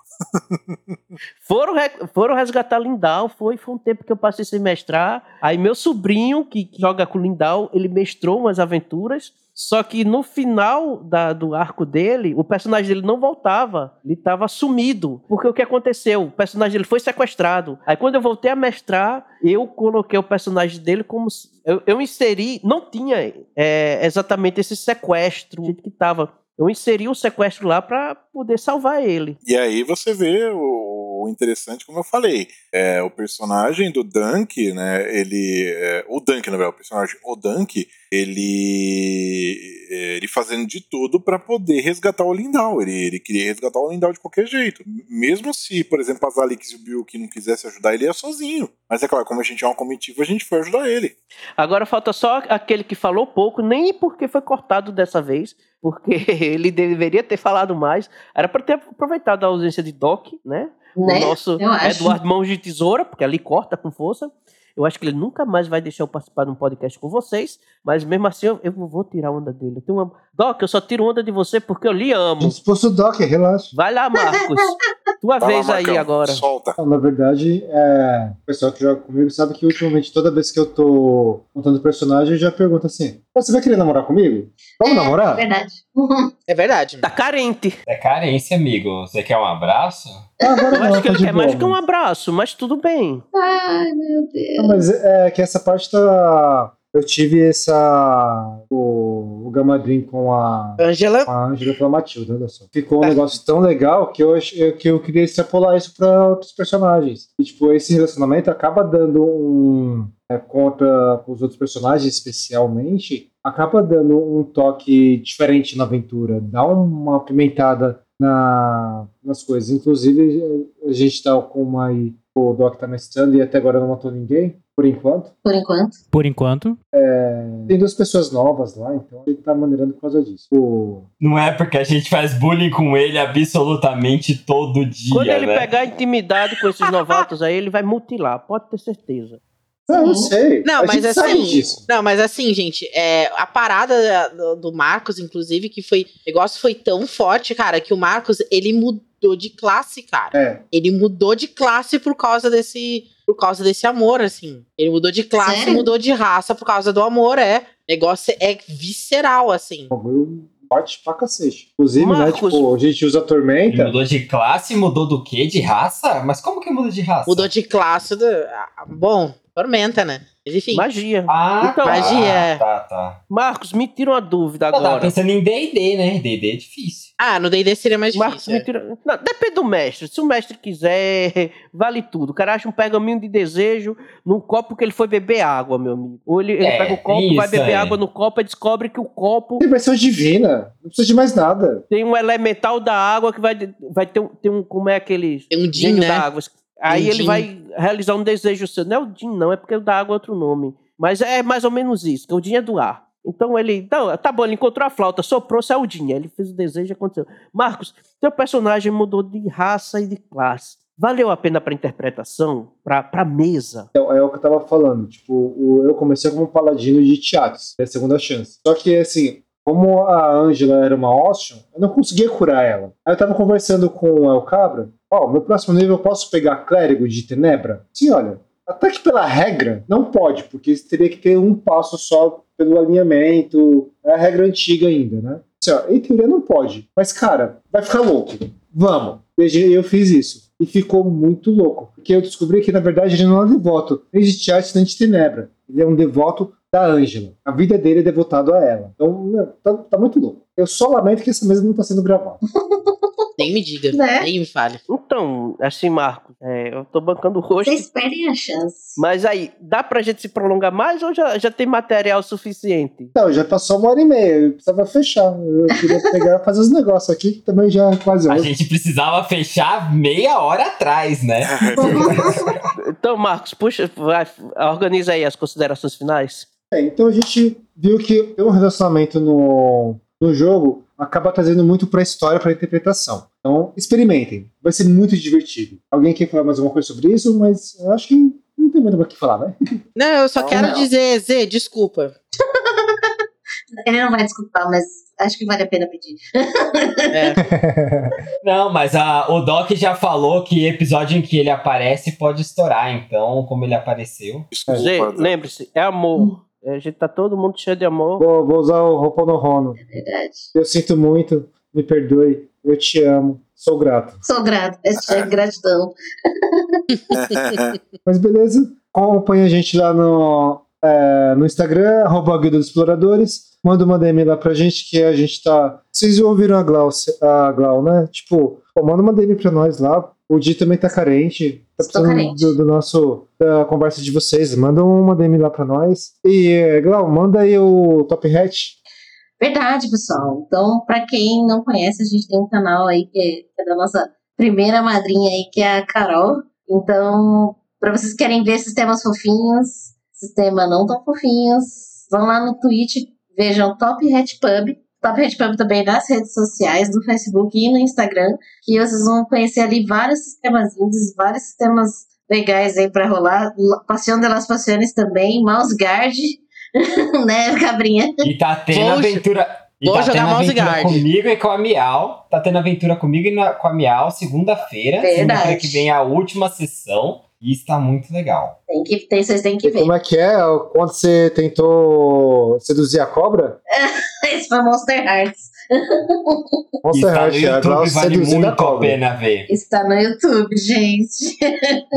Foram, foram resgatar Lindau, foi, foi um tempo que eu passei sem mestrar. Aí meu sobrinho, que que joga com o Lindau, ele mestrou umas aventuras. Só que no final da- do arco dele, o personagem dele não voltava. Ele estava sumido. Porque o que aconteceu? O personagem dele foi sequestrado. Aí quando eu voltei a mestrar, eu coloquei o personagem dele como. se- Eu, eu inseri. Não tinha é, exatamente esse sequestro jeito que tava. Eu inseri o sequestro lá para poder salvar ele. E aí você vê o, interessante, como eu falei. É, o personagem do Dunk, né? Ele. é, o Dunk, na verdade, o personagem, o Dunk, ele. é, Ele fazendo de tudo pra poder resgatar o Lindau. Ele, ele queria resgatar o Lindau de qualquer jeito. Mesmo se, por exemplo, as Alix e o Bill que não quisesse ajudar, ele ia sozinho. Mas é claro, como a gente é uma comitiva, a gente foi ajudar ele. Agora falta só aquele que falou pouco, nem porque foi cortado dessa vez, porque ele deveria ter falado mais. Era para ter aproveitado a ausência de Doc, né? Né? O nosso. Eduardo Mãos de Tesoura, porque ali corta com força. Eu acho que ele nunca mais vai deixar eu participar de um podcast com vocês, mas mesmo assim eu, eu vou tirar onda dele. Eu tenho uma... Doc, eu só tiro onda de você porque eu lhe amo. Disposto Doc, relaxa. Vai lá, Marcos. Tua Vai lá, vez aí agora. Solta. Na verdade, é, o pessoal que joga comigo sabe que ultimamente, toda vez que eu tô montando personagem, eu já pergunto assim: "Pô, Você vai querer namorar comigo? Vamos namorar? Verdade. Uhum. É verdade. Tá carente. É carência, amigo. Você quer um abraço? Ah, agora Eu não, acho que tá ele de quer boa, mais que um abraço, mas tudo bem. Ai, meu Deus. Não, mas é que essa parte tá. Eu tive essa. O, o Gamadrim com a. Angela, com A Angela pela Matilda, olha só. Ficou um negócio tão legal que eu, que eu queria extrapolar isso pra outros personagens. E, tipo, esse relacionamento acaba dando um. É, contra os outros personagens, especialmente, acaba dando um toque diferente na aventura. Dá uma pimentada na, nas coisas. Inclusive, a gente tá com uma. aí, O Doc tá mestrando e até agora não matou ninguém, por enquanto. Por enquanto. Por enquanto, Tem duas pessoas novas lá, então ele tá maneirando por causa disso. O, Não é porque a gente faz bullying com ele absolutamente todo dia, Quando ele né? pegar intimidade com esses novatos aí, ele vai mutilar, pode ter certeza. Não, eu sei. Não, a mas gente sabe assim. disso. Não, mas assim, gente, é, a parada do, do Marcos, inclusive, que foi. O negócio foi tão forte, cara, que o Marcos, ele mudou de classe, cara. É. Ele mudou de classe por causa desse. Por causa desse amor, assim. Ele mudou de classe Sério? e mudou de raça por causa do amor, é. O negócio é visceral, assim. O bagulho forte pra cacete. Inclusive, né, Marcos- tipo, a gente usa Ele Tormenta. mudou de classe, mudou do quê? De raça? Mas como que muda de raça? Mudou de classe. Do, ah, bom, tormenta, né? Mas enfim. Magia. Ah, Então, tá, magia, é. Tá, tá. Marcos, me tira uma dúvida Eu tava agora. pensando em D&D, né? D&D é difícil. Ah, no DD seria mais Marcos, difícil. me é. tira... Não, depende do mestre. Se o mestre quiser, vale tudo. O cara acha um pergaminho de desejo num copo que ele foi beber água, meu amigo. Ou ele, ele É, pega o copo, tem vai isso beber aí. água no copo e descobre que o copo Tem versão divina. Não precisa de mais nada. tem um elemental da água que vai, vai ter, um, tem um. Como é aquele. Tem um gênio né? da água. Aí ele vai realizar um desejo seu. Não é o Jin, não, é porque o da água é outro nome. Mas é mais ou menos isso, que o Jin é do ar. Então ele. Não, tá bom, ele encontrou a flauta, soprou, saiu o. Aí ele fez o desejo e aconteceu. Marcos, teu personagem mudou de raça e de classe. Valeu a pena pra interpretação? Pra, pra mesa? Então, é o que eu tava falando. Tipo, o- eu comecei como um paladino de Tiatos. É a segunda chance. Só que, assim, como a Angela era uma Ocean, eu não conseguia curar ela. Aí eu tava conversando com o El Cabra. Ó, meu próximo nível eu posso pegar clérigo de Tenebra? Sim, olha. Até que pela regra, não pode, porque teria que ter um passo só pelo alinhamento. É a regra antiga ainda, né? Assim, ó, em teoria não pode. Mas, cara, vai ficar louco. Vamos. Eu fiz isso. E ficou muito louco. Porque eu descobri que, na verdade, ele não é devoto Tiat nem de Tenebra. Ele é um devoto da Ângela. A vida dele é devotado a ela. Então, meu, tá, tá muito louco. Eu só lamento que essa mesa não tá sendo gravada. Nem me diga, Né? nem me fale. Então, assim, Marco, é, eu tô bancando o rosto. Vocês perdem a chance. Mas aí, dá pra gente se prolongar mais ou já, já tem material suficiente? Não, já passou uma hora e meia. Eu precisava fechar. Eu queria pegar e fazer os negócios aqui, que também já é quase A hoje. gente precisava fechar meia hora atrás, né? Então, Marcos, puxa, vai, organiza aí as considerações finais. É, então a gente viu que ter um relacionamento no, no jogo acaba trazendo muito pra história, pra interpretação. Então, experimentem. Vai ser muito divertido. Alguém quer falar mais alguma coisa sobre isso? Mas eu acho que não tem muito o que falar, né? Não, eu só Não, quero não. dizer, Zê, desculpa. Ele não vai desculpar, mas acho que vale a pena pedir. É, Não, mas a, o Doc já falou que episódio em que ele aparece pode estourar, então, como ele apareceu. Desculpa. Zé. lembre-se, é amor. A gente tá todo mundo cheio de amor. Vou, vou usar o Ho'oponopono. É verdade. Eu sinto muito, me perdoe, eu te amo, sou grato. Sou grato. Esse é gratidão. Mas beleza, acompanha a gente lá no, é, no Instagram, arroba Guilda dos Exploradores. Manda uma DM lá pra gente que a gente tá. Vocês ouviram a Glau, a Glau né? Tipo, pô, manda uma DM pra nós lá. O Di também tá carente. Tá Estou precisando carente. do, do nosso. da conversa de vocês. Manda uma DM lá pra nós. E, é, Glau, manda aí o Top Hat. Verdade, pessoal. Então, pra quem não conhece, a gente tem um canal aí que é, que é da nossa primeira madrinha aí, que é a Carol. Então, pra vocês que querem ver sistemas fofinhos, sistema não tão fofinhos, vão lá no Twitch, vejam Top Hat Pub. Top Hat Pub também nas redes sociais, no Facebook e no Instagram, que vocês vão conhecer ali vários sistemas indies, vários sistemas legais aí pra rolar. Passeão de las Passiones também, Mouse Guard, né, Cabrinha? E tá tendo Vou- aventura. E vou tá jogar tendo Mouse aventura Guard. comigo e com a Miau. Tá tendo aventura comigo e na- com a Miau segunda-feira. Segunda-feira que vem a última sessão. E está muito legal. Tem que, tem, vocês têm que E ver. como é que é? Quando você tentou seduzir a cobra? Esse foi Monster Hearts. Monster está no Heart, a Glau YouTube, vale seduzindo a muito a cobra. pena ver. Está no YouTube, gente.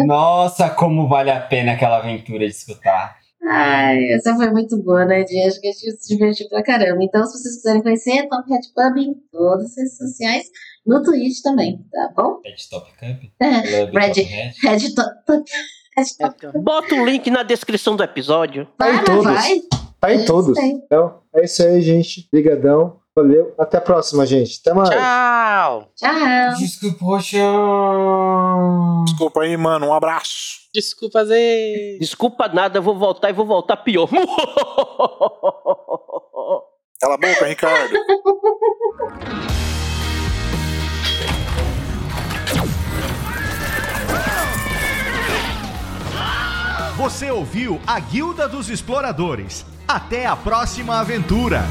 Nossa, como vale a pena aquela aventura de escutar. Ai, essa foi muito boa, né, Di? Acho que a gente se divertiu pra caramba. Então, se vocês quiserem conhecer, Top Hat Pub em todas as redes sociais, no Twitch também, tá bom? Red Top Cup? Red, Club Top Red? Red Top. Red Top. Bota o link na descrição do episódio. Tá em todos. vai. Tá É em todos. Então, é isso aí, gente. Brigadão. Valeu. Até a próxima, gente. Até mais. tchau. Tchau. Desculpa, poxa. Desculpa aí, mano. Um abraço. Desculpa, Zê. Desculpa nada, eu vou voltar e vou voltar pior. Cala a boca, Ricardo. Você ouviu a Guilda dos Exploradores. Até a próxima aventura!